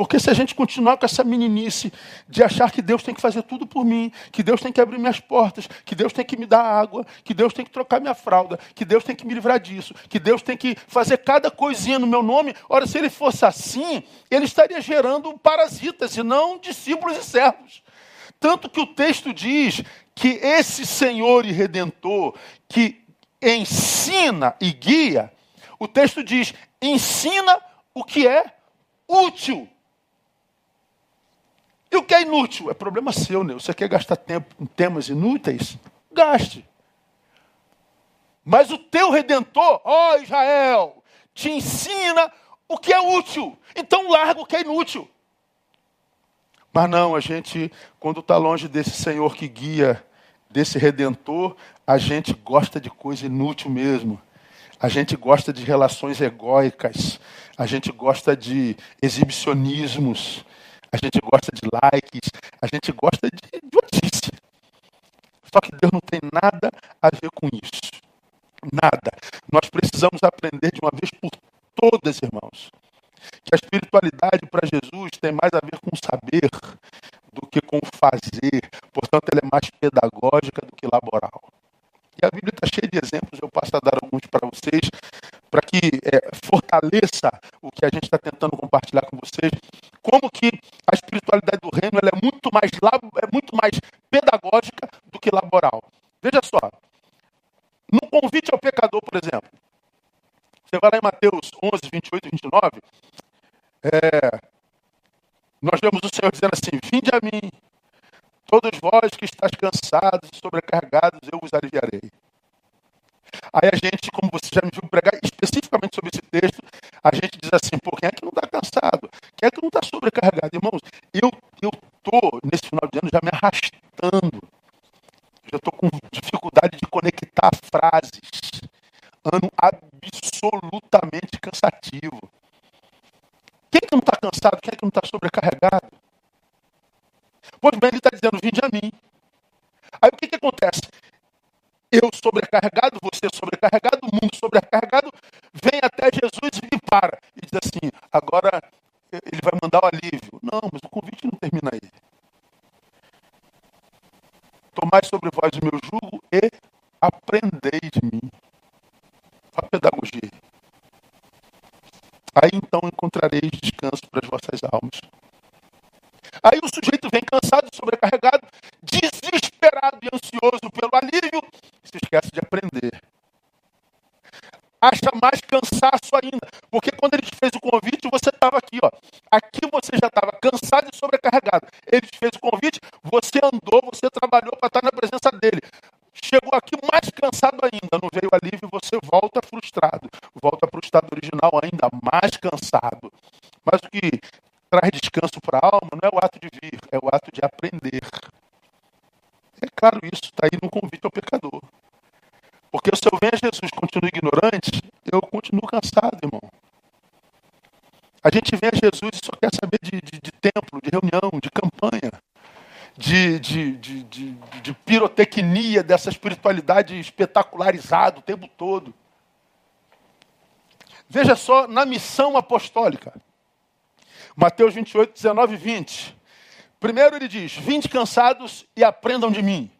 Porque se a gente continuar com essa meninice de achar que Deus tem que fazer tudo por mim, que Deus tem que abrir minhas portas, que Deus tem que me dar água, que Deus tem que trocar minha fralda, que Deus tem que me livrar disso, que Deus tem que fazer cada coisinha no meu nome, ora, se ele fosse assim, ele estaria gerando parasitas e não discípulos e servos. Tanto que o texto diz que esse Senhor e Redentor que ensina e guia, o texto diz: ensina o que é útil. E o que é inútil? É problema seu, né? Você quer gastar tempo com temas inúteis? Gaste. Mas o teu redentor, ó Israel, te ensina o que é útil. Então larga o que é inútil. Mas não, a gente, quando está longe desse Senhor que guia, desse redentor, a gente gosta de coisa inútil mesmo. A gente gosta de relações egóicas. A gente gosta de exibicionismos a gente gosta de likes, a gente gosta de notícia. Só que Deus não tem nada a ver com isso. Nada. Nós precisamos aprender de uma vez por todas, irmãos, que a espiritualidade para Jesus tem mais a ver com saber do que com fazer. Portanto, ela é mais pedagógica do que laboral. E a Bíblia está cheia de exemplos, eu passo a dar alguns para vocês, para que é, fortaleça o que a gente está tentando compartilhar com vocês, como que a espiritualidade do reino é muito mais é muito mais pedagógica do que laboral. Veja só, no convite ao pecador, por exemplo, você vai lá em Mateus 11, 28 e 29, é, nós vemos o Senhor dizendo assim: Vinde a mim, todos vós que estáis cansados e sobrecarregados, eu vos aliviarei. Aí a gente, como você já me viu pregar especificamente sobre esse texto, a gente diz assim, pô, quem é que não está cansado? Quem é que não está sobrecarregado? Irmãos, eu estou, nesse final de ano, já me arrastando. Já estou com dificuldade de conectar frases. Ano absolutamente cansativo. Quem é que não está cansado? Quem é que não está sobrecarregado? Pois bem, ele está dizendo, vinde a mim. Aí o que, que acontece? eu sobrecarregado, você sobrecarregado, o mundo sobrecarregado, vem até Jesus e para. E diz assim: agora ele vai mandar o alívio. Não, mas o convite não termina aí. Tomai sobre vós o meu jugo e aprendei de mim. a pedagogia. Aí então encontrareis descanso para as vossas almas. Aí o sujeito vem cansado, sobrecarregado, desesperado e ansioso pelo alívio, se esquece de aprender. Acha mais cansaço ainda, porque quando ele te fez o convite, você estava aqui, ó. Aqui você já estava cansado e sobrecarregado. Ele te fez o convite, você andou, você trabalhou para estar na presença dele. Chegou aqui mais cansado ainda, não veio alívio, você volta frustrado, volta para o estado original ainda mais cansado. Mas o que traz descanso para a alma não é o ato de vir, é o ato de aprender. É claro isso, está aí no convite ao pecador. Porque se eu venho a Jesus e continuo ignorante, eu continuo cansado, irmão. A gente vem a Jesus e só quer saber de, de, de templo, de reunião, de campanha, de, de, de, de, de pirotecnia, dessa espiritualidade espetacularizada o tempo todo. Veja só, na missão apostólica. Mateus 28, 19 e 20. Primeiro ele diz: Vinde cansados e aprendam de mim.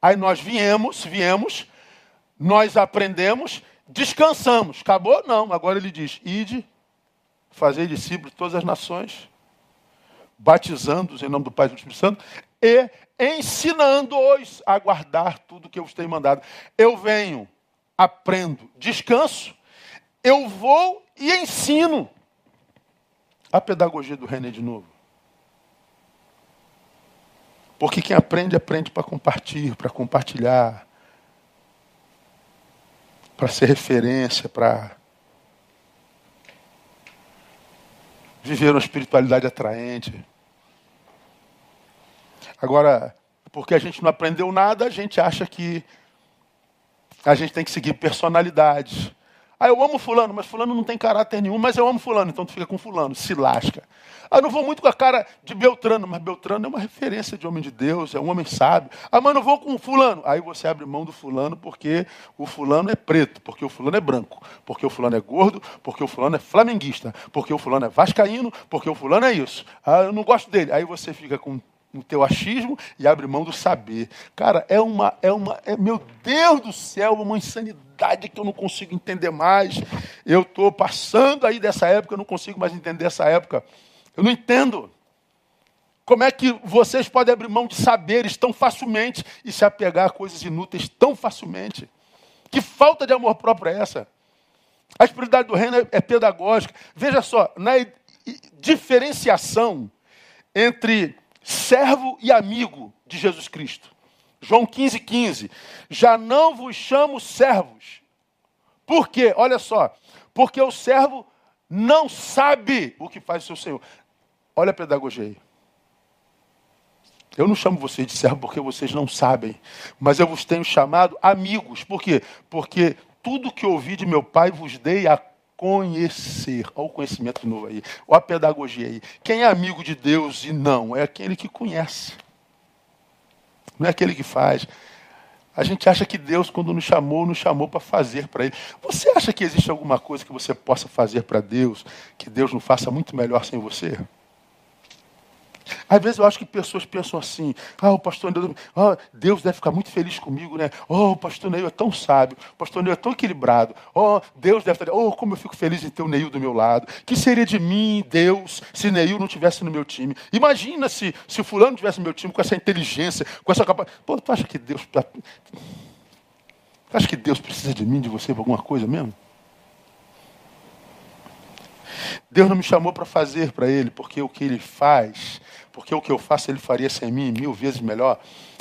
Aí nós viemos, viemos, nós aprendemos, descansamos. Acabou? Não. Agora ele diz: Ide, fazei discípulos de todas as nações, batizando-os em nome do Pai e do Espírito Santo e ensinando-os a guardar tudo que eu vos tenho mandado. Eu venho, aprendo, descanso, eu vou e ensino. A pedagogia do René de novo. Porque quem aprende, aprende para compartilhar, para compartilhar, para ser referência, para viver uma espiritualidade atraente. Agora, porque a gente não aprendeu nada, a gente acha que a gente tem que seguir personalidades. Ah, eu amo fulano, mas fulano não tem caráter nenhum, mas eu amo fulano, então tu fica com fulano, se lasca. Ah, eu não vou muito com a cara de Beltrano, mas Beltrano é uma referência de homem de Deus, é um homem sábio. Ah, mas não vou com fulano. Aí você abre mão do fulano porque o fulano é preto, porque o fulano é branco, porque o fulano é gordo, porque o fulano é flamenguista, porque o fulano é vascaíno, porque o fulano é isso. Ah, eu não gosto dele. Aí você fica com no teu achismo e abre mão do saber. Cara, é uma, é uma, é, meu Deus do céu, uma insanidade que eu não consigo entender mais. Eu estou passando aí dessa época, eu não consigo mais entender essa época. Eu não entendo. Como é que vocês podem abrir mão de saberes tão facilmente e se apegar a coisas inúteis tão facilmente? Que falta de amor próprio é essa? A espiritualidade do reino é, é pedagógica. Veja só, na diferenciação entre servo e amigo de Jesus Cristo. João 15, 15. Já não vos chamo servos. Por quê? Olha só. Porque o servo não sabe o que faz o seu Senhor. Olha a pedagogia aí. Eu não chamo vocês de servo porque vocês não sabem, mas eu vos tenho chamado amigos. Por quê? Porque tudo que ouvi de meu Pai vos dei a conhecer. Olha o conhecimento novo aí. Olha a pedagogia aí. Quem é amigo de Deus e não? É aquele que conhece. Não é aquele que faz. A gente acha que Deus, quando nos chamou, nos chamou para fazer para Ele. Você acha que existe alguma coisa que você possa fazer para Deus, que Deus não faça muito melhor sem você? Às vezes eu acho que pessoas pensam assim: ah, o pastor Neil, oh, Deus deve ficar muito feliz comigo, né? Oh, o pastor Neil é tão sábio, o pastor Neil é tão equilibrado. Oh, Deus deve estar. Oh, como eu fico feliz em ter o Neil do meu lado. Que seria de mim, Deus, se Neil não tivesse no meu time? Imagina se, se o fulano tivesse no meu time com essa inteligência, com essa capacidade. Pô, tu acha que Deus. Tu acha que Deus precisa de mim, de você, para alguma coisa mesmo? Deus não me chamou para fazer para Ele, porque o que Ele faz porque o que eu faço ele faria sem mim mil vezes melhor.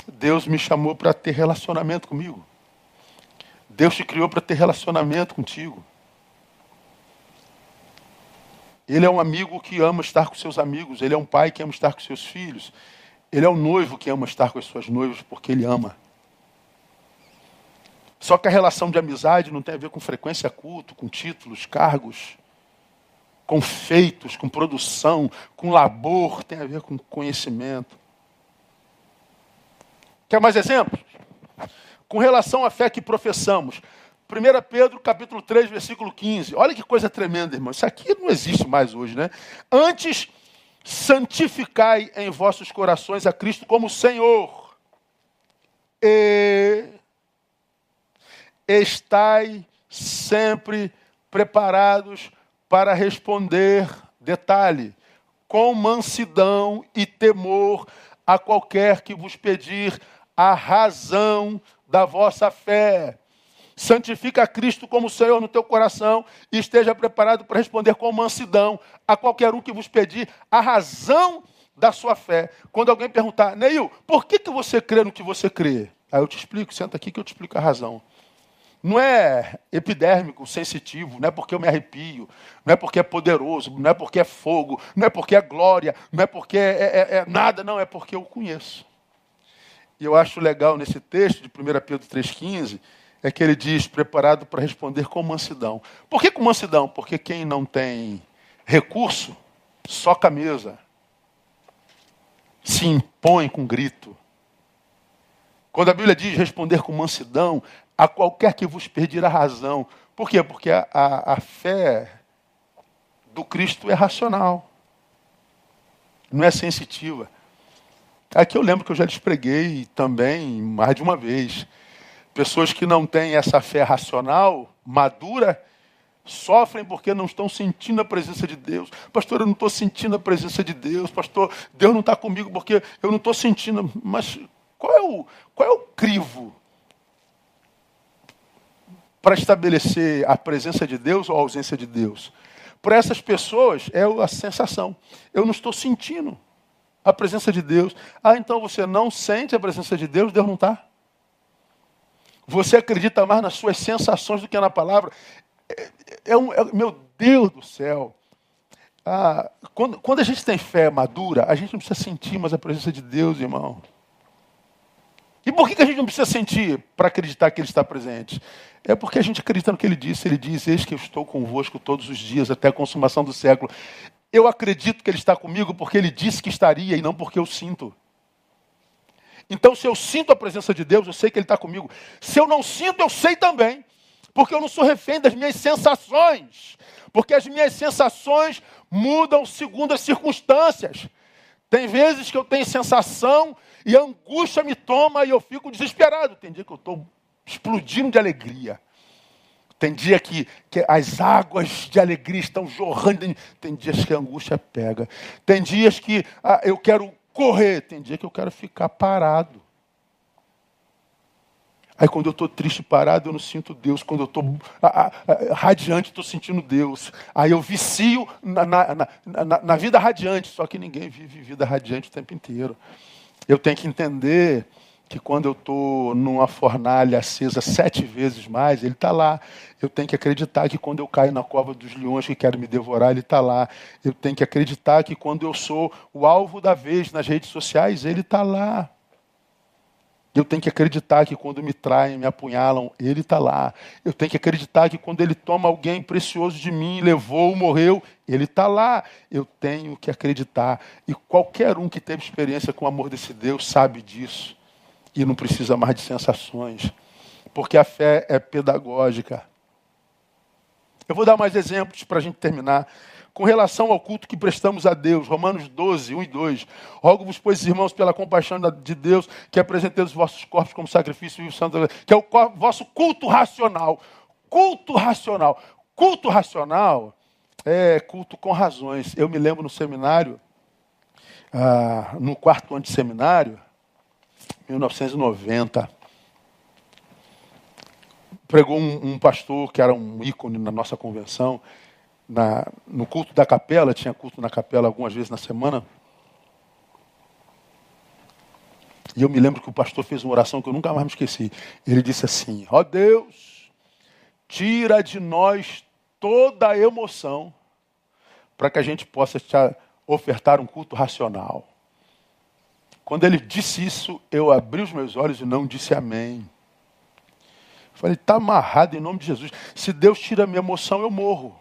Deus me chamou para ter relacionamento comigo. Deus te criou para ter relacionamento contigo. Ele é um amigo que ama estar com seus amigos. Ele é um pai que ama estar com seus filhos. Ele é um noivo que ama estar com as suas noivas porque ele ama. Só que a relação de amizade não tem a ver com frequência culto, com títulos, cargos com feitos, com produção, com labor, tem a ver com conhecimento. Quer mais exemplos? Com relação à fé que professamos. 1 Pedro capítulo 3, versículo 15. Olha que coisa tremenda, irmão. Isso aqui não existe mais hoje, né? Antes, santificai em vossos corações a Cristo como Senhor. E estai sempre preparados para responder, detalhe, com mansidão e temor a qualquer que vos pedir a razão da vossa fé. Santifica Cristo como Senhor no teu coração e esteja preparado para responder com mansidão a qualquer um que vos pedir a razão da sua fé. Quando alguém perguntar, Neil, por que, que você crê no que você crê? Aí eu te explico, senta aqui que eu te explico a razão. Não é epidérmico, sensitivo, não é porque eu me arrepio, não é porque é poderoso, não é porque é fogo, não é porque é glória, não é porque é, é, é nada, não, é porque eu conheço. E eu acho legal nesse texto de 1 Pedro 3,15, é que ele diz, preparado para responder com mansidão. Por que com mansidão? Porque quem não tem recurso, soca a mesa, se impõe com grito. Quando a Bíblia diz responder com mansidão, a qualquer que vos pedir a razão. Por quê? Porque a, a, a fé do Cristo é racional, não é sensitiva. Aqui eu lembro que eu já lhes preguei também mais de uma vez. Pessoas que não têm essa fé racional, madura, sofrem porque não estão sentindo a presença de Deus. Pastor, eu não estou sentindo a presença de Deus. Pastor, Deus não está comigo porque eu não estou sentindo. Mas qual é o, qual é o crivo para estabelecer a presença de Deus ou a ausência de Deus? Para essas pessoas é a sensação. Eu não estou sentindo a presença de Deus. Ah, então você não sente a presença de Deus, Deus não está. Você acredita mais nas suas sensações do que na palavra. É, é um, é, meu Deus do céu. Ah, quando, quando a gente tem fé madura, a gente não precisa sentir mais a presença de Deus, irmão. E por que a gente não precisa sentir para acreditar que Ele está presente? É porque a gente acredita no que Ele disse. Ele diz: Eis que eu estou convosco todos os dias, até a consumação do século. Eu acredito que Ele está comigo porque Ele disse que estaria e não porque eu sinto. Então, se eu sinto a presença de Deus, eu sei que Ele está comigo. Se eu não sinto, eu sei também. Porque eu não sou refém das minhas sensações. Porque as minhas sensações mudam segundo as circunstâncias. Tem vezes que eu tenho sensação e a angústia me toma e eu fico desesperado. Tem dia que eu estou explodindo de alegria. Tem dia que, que as águas de alegria estão jorrando. Tem dias que a angústia pega. Tem dias que ah, eu quero correr. Tem dia que eu quero ficar parado. Aí quando eu estou triste parado, eu não sinto Deus. Quando eu estou ah, ah, radiante, estou sentindo Deus. Aí eu vicio na, na, na, na, vida radiante. Só que ninguém vive vida radiante o tempo inteiro. Eu tenho que entender que quando eu estou numa fornalha acesa sete vezes mais, ele está lá. Eu tenho que acreditar que quando eu caio na cova dos leões que querem me devorar, ele está lá. Eu tenho que acreditar que quando eu sou o alvo da vez nas redes sociais, ele está lá. Eu tenho que acreditar que quando me traem, me apunhalam, ele está lá. Eu tenho que acreditar que quando ele toma alguém precioso de mim, levou, morreu, ele está lá. Eu tenho que acreditar. E qualquer um que teve experiência com o amor desse Deus sabe disso. E não precisa mais de sensações. Porque a fé é pedagógica. Eu vou dar mais exemplos para a gente terminar com relação ao culto que prestamos a Deus. Romanos 12, 1 e 2. Rogo-vos, pois, irmãos, pela compaixão de Deus, que apresenteis os vossos corpos como sacrifício vivo santo, que é o vosso culto racional. Culto racional. Culto racional é culto com razões. Eu me lembro no seminário, ah, no quarto ano de seminário, 1990, pregou um, um pastor que era um ícone na nossa convenção, na, no culto da capela, tinha culto na capela algumas vezes na semana. E eu me lembro que o pastor fez uma oração que eu nunca mais me esqueci. Ele disse assim: Ó oh Deus, tira de nós toda a emoção para que a gente possa te ofertar um culto racional. Quando ele disse isso, eu abri os meus olhos e não disse amém. Falei, está amarrado em nome de Jesus. Se Deus tira a minha emoção, eu morro.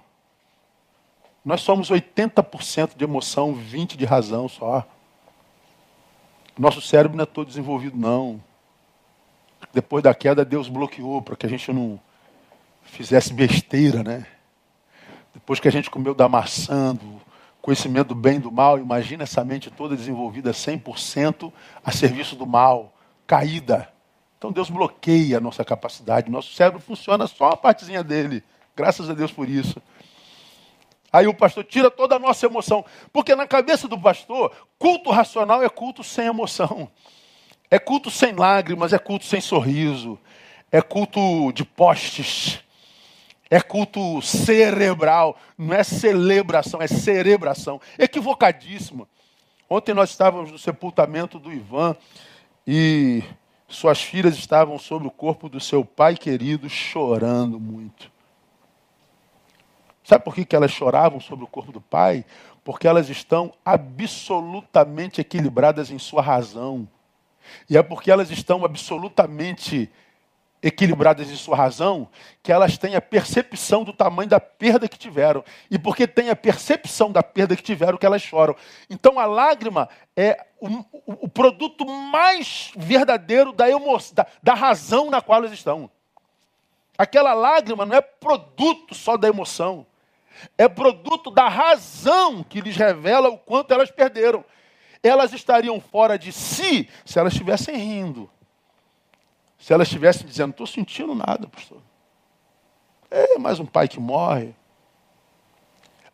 Nós somos 80% de emoção, 20% de razão só. Nosso cérebro não é todo desenvolvido, não. Depois da queda, Deus bloqueou para que a gente não fizesse besteira, né? Depois que a gente comeu da maçã, do conhecimento do bem e do mal, imagina essa mente toda desenvolvida 100% a serviço do mal, caída. Então Deus bloqueia a nossa capacidade. Nosso cérebro funciona só uma partezinha dele. Graças a Deus por isso. Aí o pastor tira toda a nossa emoção. Porque na cabeça do pastor, culto racional é culto sem emoção. É culto sem lágrimas, é culto sem sorriso. É culto de postes. É culto cerebral. Não é celebração, é cerebração. Equivocadíssima. Ontem nós estávamos no sepultamento do Ivan e suas filhas estavam sobre o corpo do seu pai querido, chorando muito. Sabe por que, que elas choravam sobre o corpo do pai? Porque elas estão absolutamente equilibradas em sua razão. E é porque elas estão absolutamente equilibradas em sua razão, que elas têm a percepção do tamanho da perda que tiveram. E porque têm a percepção da perda que tiveram, que elas choram. Então a lágrima é o, o, produto mais verdadeiro da, emo, da, da razão na qual elas estão. Aquela lágrima não é produto só da emoção. É produto da razão que lhes revela o quanto elas perderam. Elas estariam fora de si se elas estivessem rindo se ela estivesse dizendo, estou sentindo nada, pastor. É mais um pai que morre.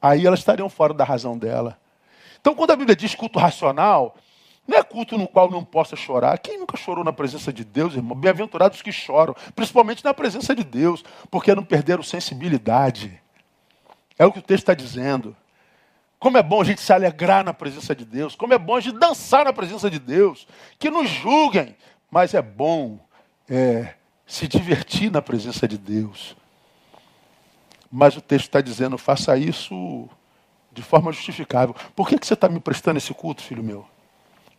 Aí elas estariam fora da razão dela. Então, quando a Bíblia diz culto racional, não é culto no qual não possa chorar. Quem nunca chorou na presença de Deus, irmão? Bem-aventurados que choram, principalmente na presença de Deus, porque não perderam sensibilidade. É o que o texto está dizendo. Como é bom a gente se alegrar na presença de Deus, como é bom a gente dançar na presença de Deus. Que nos julguem, mas é bom é, se divertir na presença de Deus. Mas o texto está dizendo, faça isso de forma justificável. Por que, que você está me prestando esse culto, filho meu?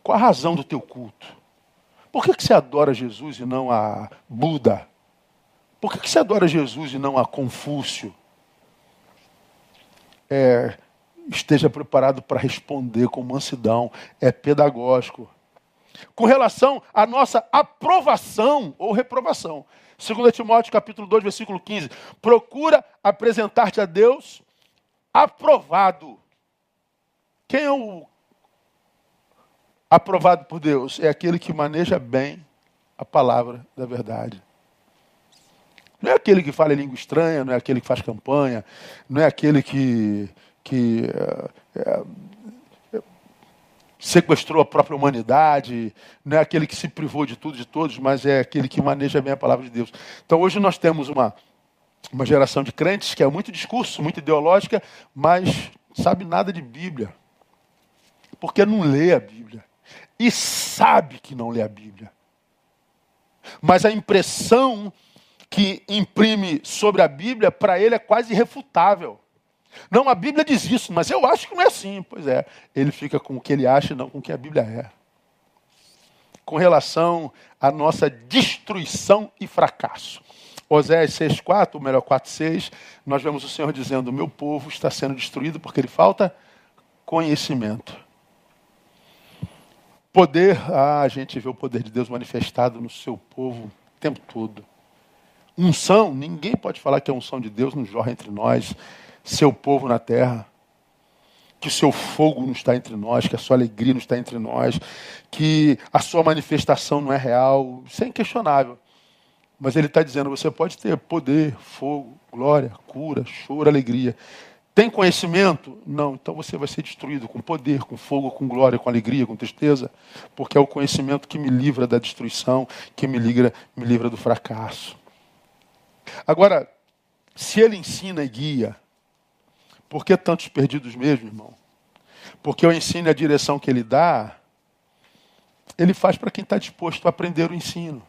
Qual a razão do teu culto? Por que, que você adora Jesus e não a Buda? Por que, que você adora Jesus e não a Confúcio? É, esteja preparado para responder com mansidão. É pedagógico com relação à nossa aprovação ou reprovação. 2 Timóteo capítulo 2, versículo 15. Procura apresentar-te a Deus aprovado. Quem é o aprovado por Deus? É aquele que maneja bem a palavra da verdade. Não é aquele que fala língua estranha, não é aquele que faz campanha, não é aquele que, que é, é, sequestrou a própria humanidade, não é aquele que se privou de tudo, de todos, mas é aquele que maneja bem a palavra de Deus. Então hoje nós temos uma, uma geração de crentes que é muito discurso, muito ideológica, mas sabe nada de Bíblia. Porque não lê a Bíblia. E sabe que não lê a Bíblia. Mas a impressão que imprime sobre a Bíblia, para ele é quase irrefutável. Não, a Bíblia diz isso, mas eu acho que não é assim. Pois é, ele fica com o que ele acha e não com o que a Bíblia é. Com relação à nossa destruição e fracasso. Oséias 6,4, ou melhor, 4,6, nós vemos o Senhor dizendo: meu povo está sendo destruído porque lhe falta conhecimento. Poder, ah, a gente vê o poder de Deus manifestado no seu povo o tempo todo. Unção, ninguém pode falar que a unção de Deus não jorra entre nós seu povo na terra. Que o seu fogo não está entre nós, que a sua alegria não está entre nós, que a sua manifestação não é real. Isso é inquestionável. Mas ele está dizendo: você pode ter poder, fogo, glória, cura, choro, alegria. Tem conhecimento? Não. Então você vai ser destruído com poder, com fogo, com glória, com alegria, com tristeza, porque é o conhecimento que me livra da destruição, que me livra, me livra do fracasso. Agora, se ele ensina e guia, por que tantos perdidos mesmo, irmão? Porque o ensino a direção que ele dá, ele faz para quem está disposto a aprender o ensino.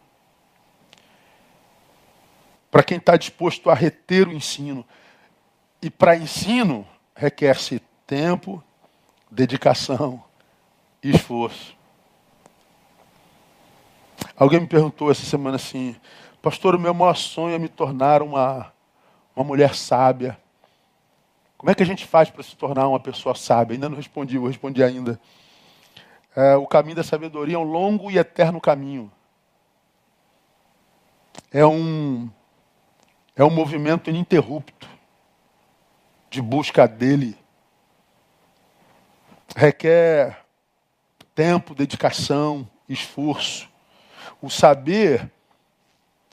Para quem está disposto a reter o ensino. E para ensino, requer-se tempo, dedicação e esforço. Alguém me perguntou essa semana assim, pastor, o meu maior sonho é me tornar uma, uma mulher sábia. Como é que a gente faz para se tornar uma pessoa sábia? Ainda não respondi, vou responder ainda. É, o caminho da sabedoria é um longo e eterno caminho. É um, é um movimento ininterrupto de busca dele. Requer tempo, dedicação, esforço. O saber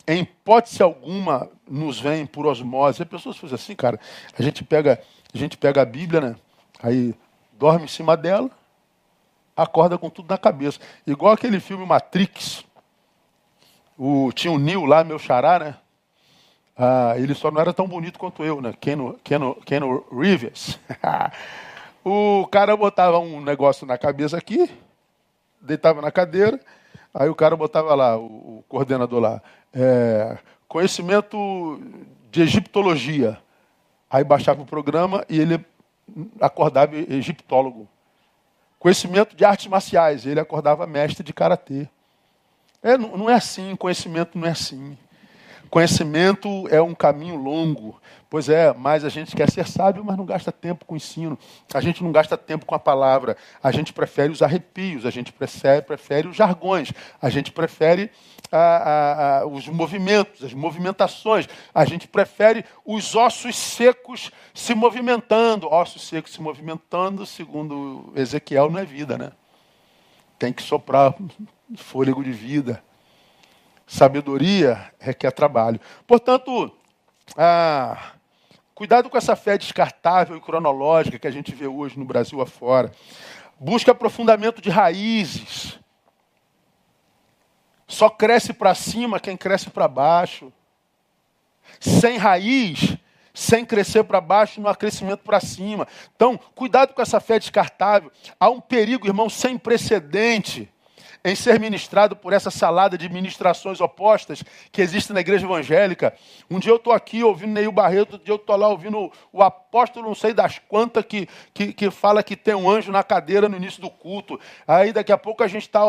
em hipótese alguma, nos vem por osmose. As pessoas fazem assim, cara. A gente pega, a gente pega a Bíblia, né? Aí dorme em cima dela, acorda com tudo na cabeça. Igual aquele filme Matrix. O, tinha o Neil lá, meu xará, né? Ah, ele só não era tão bonito quanto eu, né? Keno, Keno, Keno Reeves. *laughs* o cara botava um negócio na cabeça aqui, deitava na cadeira, aí o cara botava lá, o, o coordenador lá, é, conhecimento de egiptologia. Aí baixava o programa e ele acordava egiptólogo. Conhecimento de artes marciais, ele acordava mestre de karatê. É, não, não é assim, conhecimento não é assim. Conhecimento é um caminho longo. Pois é, mas a gente quer ser sábio, mas não gasta tempo com o ensino. A gente não gasta tempo com a palavra. A gente prefere os arrepios, a gente prefere, prefere os jargões, a gente prefere a, a, os movimentos, as movimentações. A gente prefere os ossos secos se movimentando. Ossos secos se movimentando, segundo Ezequiel, não é vida, né? Tem que soprar fôlego de vida. Sabedoria requer trabalho. Portanto, ah, cuidado com essa fé descartável e cronológica que a gente vê hoje no Brasil afora. Busca aprofundamento de raízes. Só cresce para cima quem cresce para baixo. Sem raiz, sem crescer para baixo, não há crescimento para cima. Então, cuidado com essa fé descartável. Há um perigo, irmão, sem precedente em ser ministrado por essa salada de ministrações opostas que existe na igreja evangélica. Um dia eu estou aqui ouvindo Neil Barreto, outro dia eu estou lá ouvindo o apóstolo, não sei das quantas, que, que, que fala que tem um anjo na cadeira no início do culto. Aí daqui a pouco a gente está.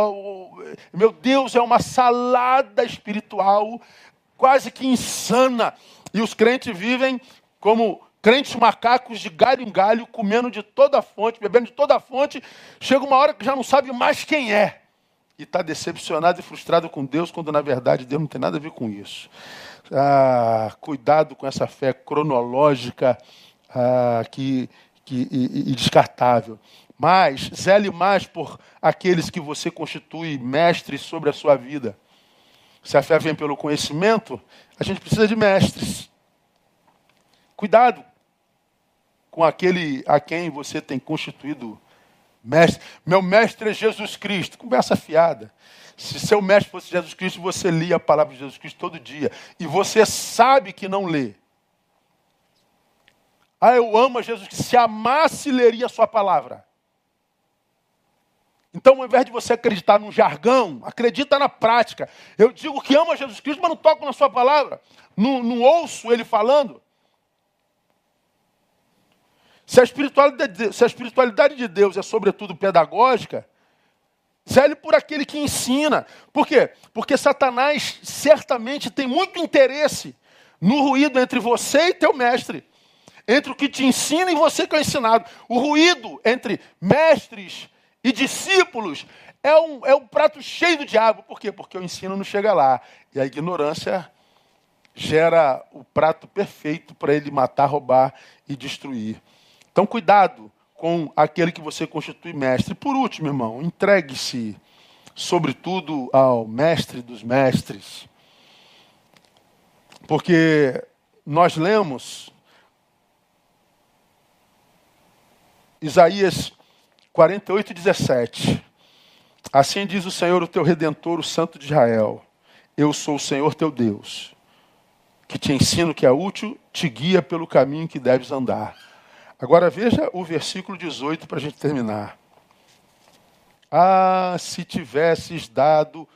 Meu Deus, é uma salada espiritual quase que insana. E os crentes vivem como crentes macacos de galho em galho, comendo de toda fonte, bebendo de toda a fonte. Chega uma hora que já não sabe mais quem é e está decepcionado e frustrado com Deus, quando na verdade Deus não tem nada a ver com isso. Ah, cuidado com essa fé cronológica ah, que, que, e, e descartável. Mas zele mais por aqueles que você constitui mestres sobre a sua vida. Se a fé vem pelo conhecimento, a gente precisa de mestres. Cuidado com aquele a quem você tem constituído Mestre, meu mestre é Jesus Cristo. Conversa fiada. Se seu mestre fosse Jesus Cristo, você lia a palavra de Jesus Cristo todo dia. E você sabe que não lê. Ah, eu amo a Jesus Cristo. Se amasse, leria a sua palavra. Então, ao invés de você acreditar num jargão, acredita na prática. Eu digo que amo a Jesus Cristo, mas não toco na sua palavra. Não, não ouço ele falando. Se a, espiritualidade, se a espiritualidade de Deus é sobretudo pedagógica, zele por aquele que ensina. Por quê? Porque Satanás certamente tem muito interesse no ruído entre você e teu mestre. Entre o que te ensina e você que é ensinado. O ruído entre mestres e discípulos é um, é um prato cheio do diabo. Por quê? Porque o ensino não chega lá. E a ignorância gera o prato perfeito para ele matar, roubar e destruir. Então, cuidado com aquele que você constitui mestre. Por último, irmão, entregue-se, sobretudo, ao mestre dos mestres. Porque nós lemos Isaías 48, 17. Assim diz o Senhor, o teu redentor, o Santo de Israel: Eu sou o Senhor teu Deus, que te ensino que é útil, te guia pelo caminho que deves andar. Agora veja o versículo 18 para a gente terminar. Ah, se tivesses dado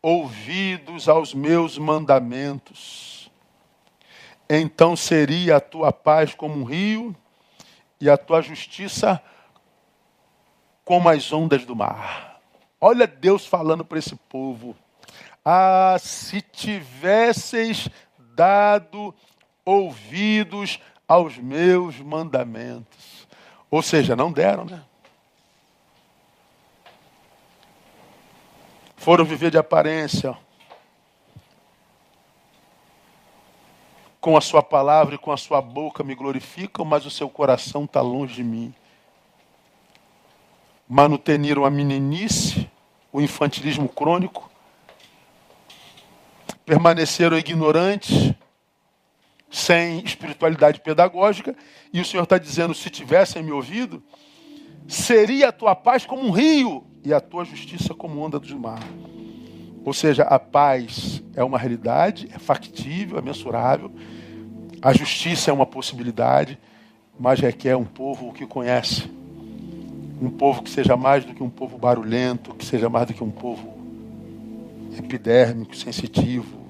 ouvidos aos meus mandamentos, então seria a tua paz como um rio e a tua justiça como as ondas do mar. Olha Deus falando para esse povo. Ah, se tivesses dado ouvidos aos meus mandamentos. Ou seja, não deram, né? Foram viver de aparência. Com a sua palavra e com a sua boca me glorificam, mas o seu coração está longe de mim. Manuteniram a meninice, o infantilismo crônico. permaneceram ignorantes, sem espiritualidade pedagógica, e o Senhor está dizendo: se tivessem me ouvido, seria a tua paz como um rio e a tua justiça como onda do mar. Ou seja, a paz é uma realidade, é factível, é mensurável. A justiça é uma possibilidade, mas requer um povo que conhece. Um povo que seja mais do que um povo barulhento, que seja mais do que um povo epidérmico, sensitivo,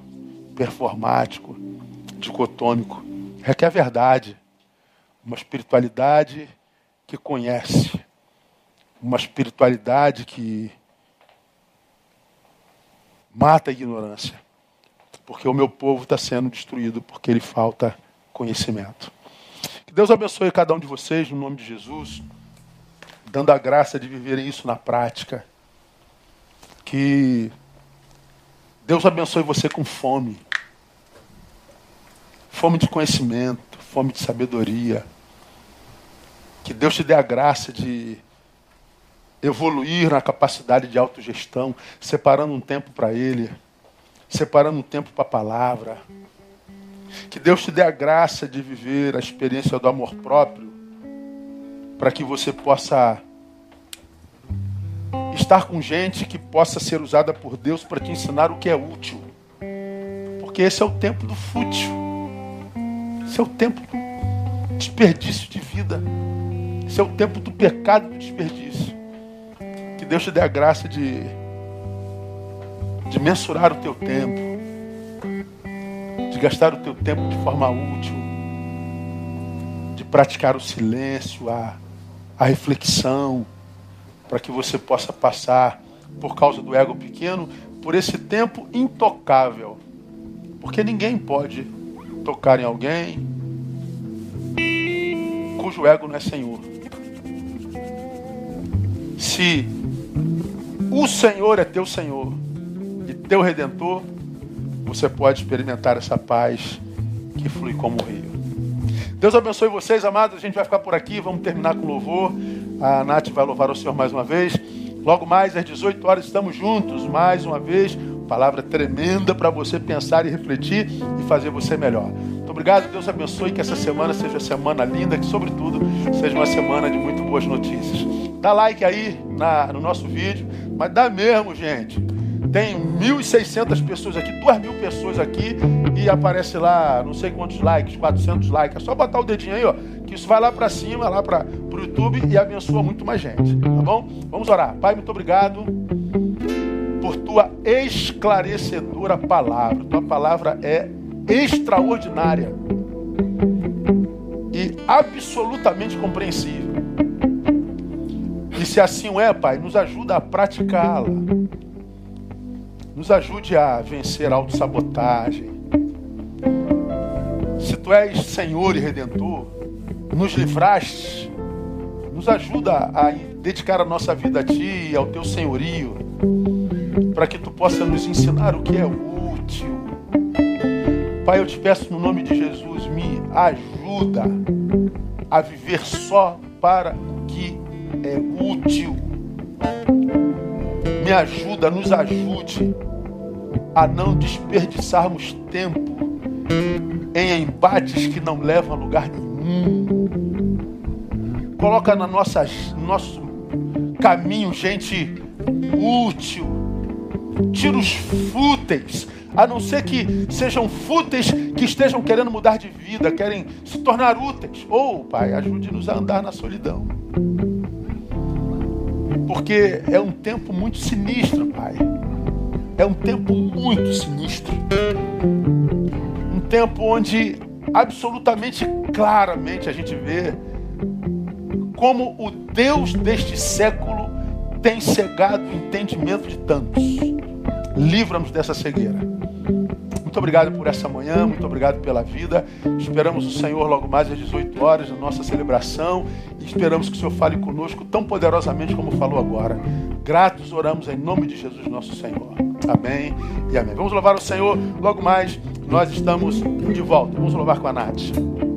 performático, dicotômico. Requer verdade, uma espiritualidade que conhece, uma espiritualidade que mata a ignorância. Porque o meu povo está sendo destruído porque ele falta conhecimento. Que Deus abençoe cada um de vocês, no nome de Jesus, dando a graça de viverem isso na prática. Que Deus abençoe você com fome. Fome de conhecimento, fome de sabedoria. Que Deus te dê a graça de evoluir na capacidade de autogestão, separando um tempo para Ele, separando um tempo para a palavra. Que Deus te dê a graça de viver a experiência do amor próprio, para que você possa estar com gente que possa ser usada por Deus para te ensinar o que é útil. Porque esse é o tempo do fútil. Esse é o tempo desperdício de vida. Esse é o tempo do pecado do desperdício. Que Deus te dê a graça de, de mensurar o teu tempo, de gastar o teu tempo de forma útil, de praticar o silêncio, a, a reflexão, para que você possa passar, por causa do ego pequeno, por esse tempo intocável. Porque ninguém pode tocar em alguém cujo ego não é senhor. Se o Senhor é teu Senhor e teu redentor, você pode experimentar essa paz que flui como o rio. Deus abençoe vocês, amados. A gente vai ficar por aqui, vamos terminar com louvor. A Nath vai louvar o Senhor mais uma vez. Logo mais, às 18 horas, estamos juntos mais uma vez. Palavra tremenda para você pensar e refletir e fazer você melhor. Muito obrigado, Deus abençoe. Que essa semana seja uma semana linda, que, sobretudo, seja uma semana de muito boas notícias. Dá like aí na, no nosso vídeo, mas dá mesmo, gente. Tem 1.600 pessoas aqui, 2.000 pessoas aqui e aparece lá não sei quantos likes, 400 likes. É só botar o dedinho aí, ó, que isso vai lá para cima, lá para o YouTube e abençoa muito mais gente, tá bom? Vamos orar. Pai, muito obrigado por tua esclarecedora palavra. Tua palavra é extraordinária e absolutamente compreensível. E se assim é, Pai, nos ajuda a praticá-la. Nos ajude a vencer a autossabotagem. Se tu és Senhor e Redentor, nos livraste, nos ajuda a dedicar a nossa vida a Ti e ao Teu senhorio, para que Tu possa nos ensinar o que é útil. Pai, eu te peço no nome de Jesus, me ajuda a viver só para o que é útil me ajuda, nos ajude a não desperdiçarmos tempo em embates que não levam a lugar nenhum. Coloca no nossas, nosso caminho gente útil. Tira os fúteis, a não ser que sejam fúteis que estejam querendo mudar de vida, querem se tornar úteis. Ou, oh, Pai, ajude-nos a andar na solidão. Porque é um tempo muito sinistro, Pai. É um tempo muito sinistro. Um tempo onde absolutamente claramente a gente vê como o Deus deste século tem cegado o entendimento de tantos. Livra-nos dessa cegueira. Muito obrigado por essa manhã, muito obrigado pela vida. Esperamos o Senhor logo mais às 18 horas na nossa celebração e esperamos que o Senhor fale conosco tão poderosamente como falou agora. Gratos oramos em nome de Jesus, nosso Senhor. Amém e amém. Vamos louvar o Senhor logo mais. Nós estamos de volta. Vamos louvar com a Nath.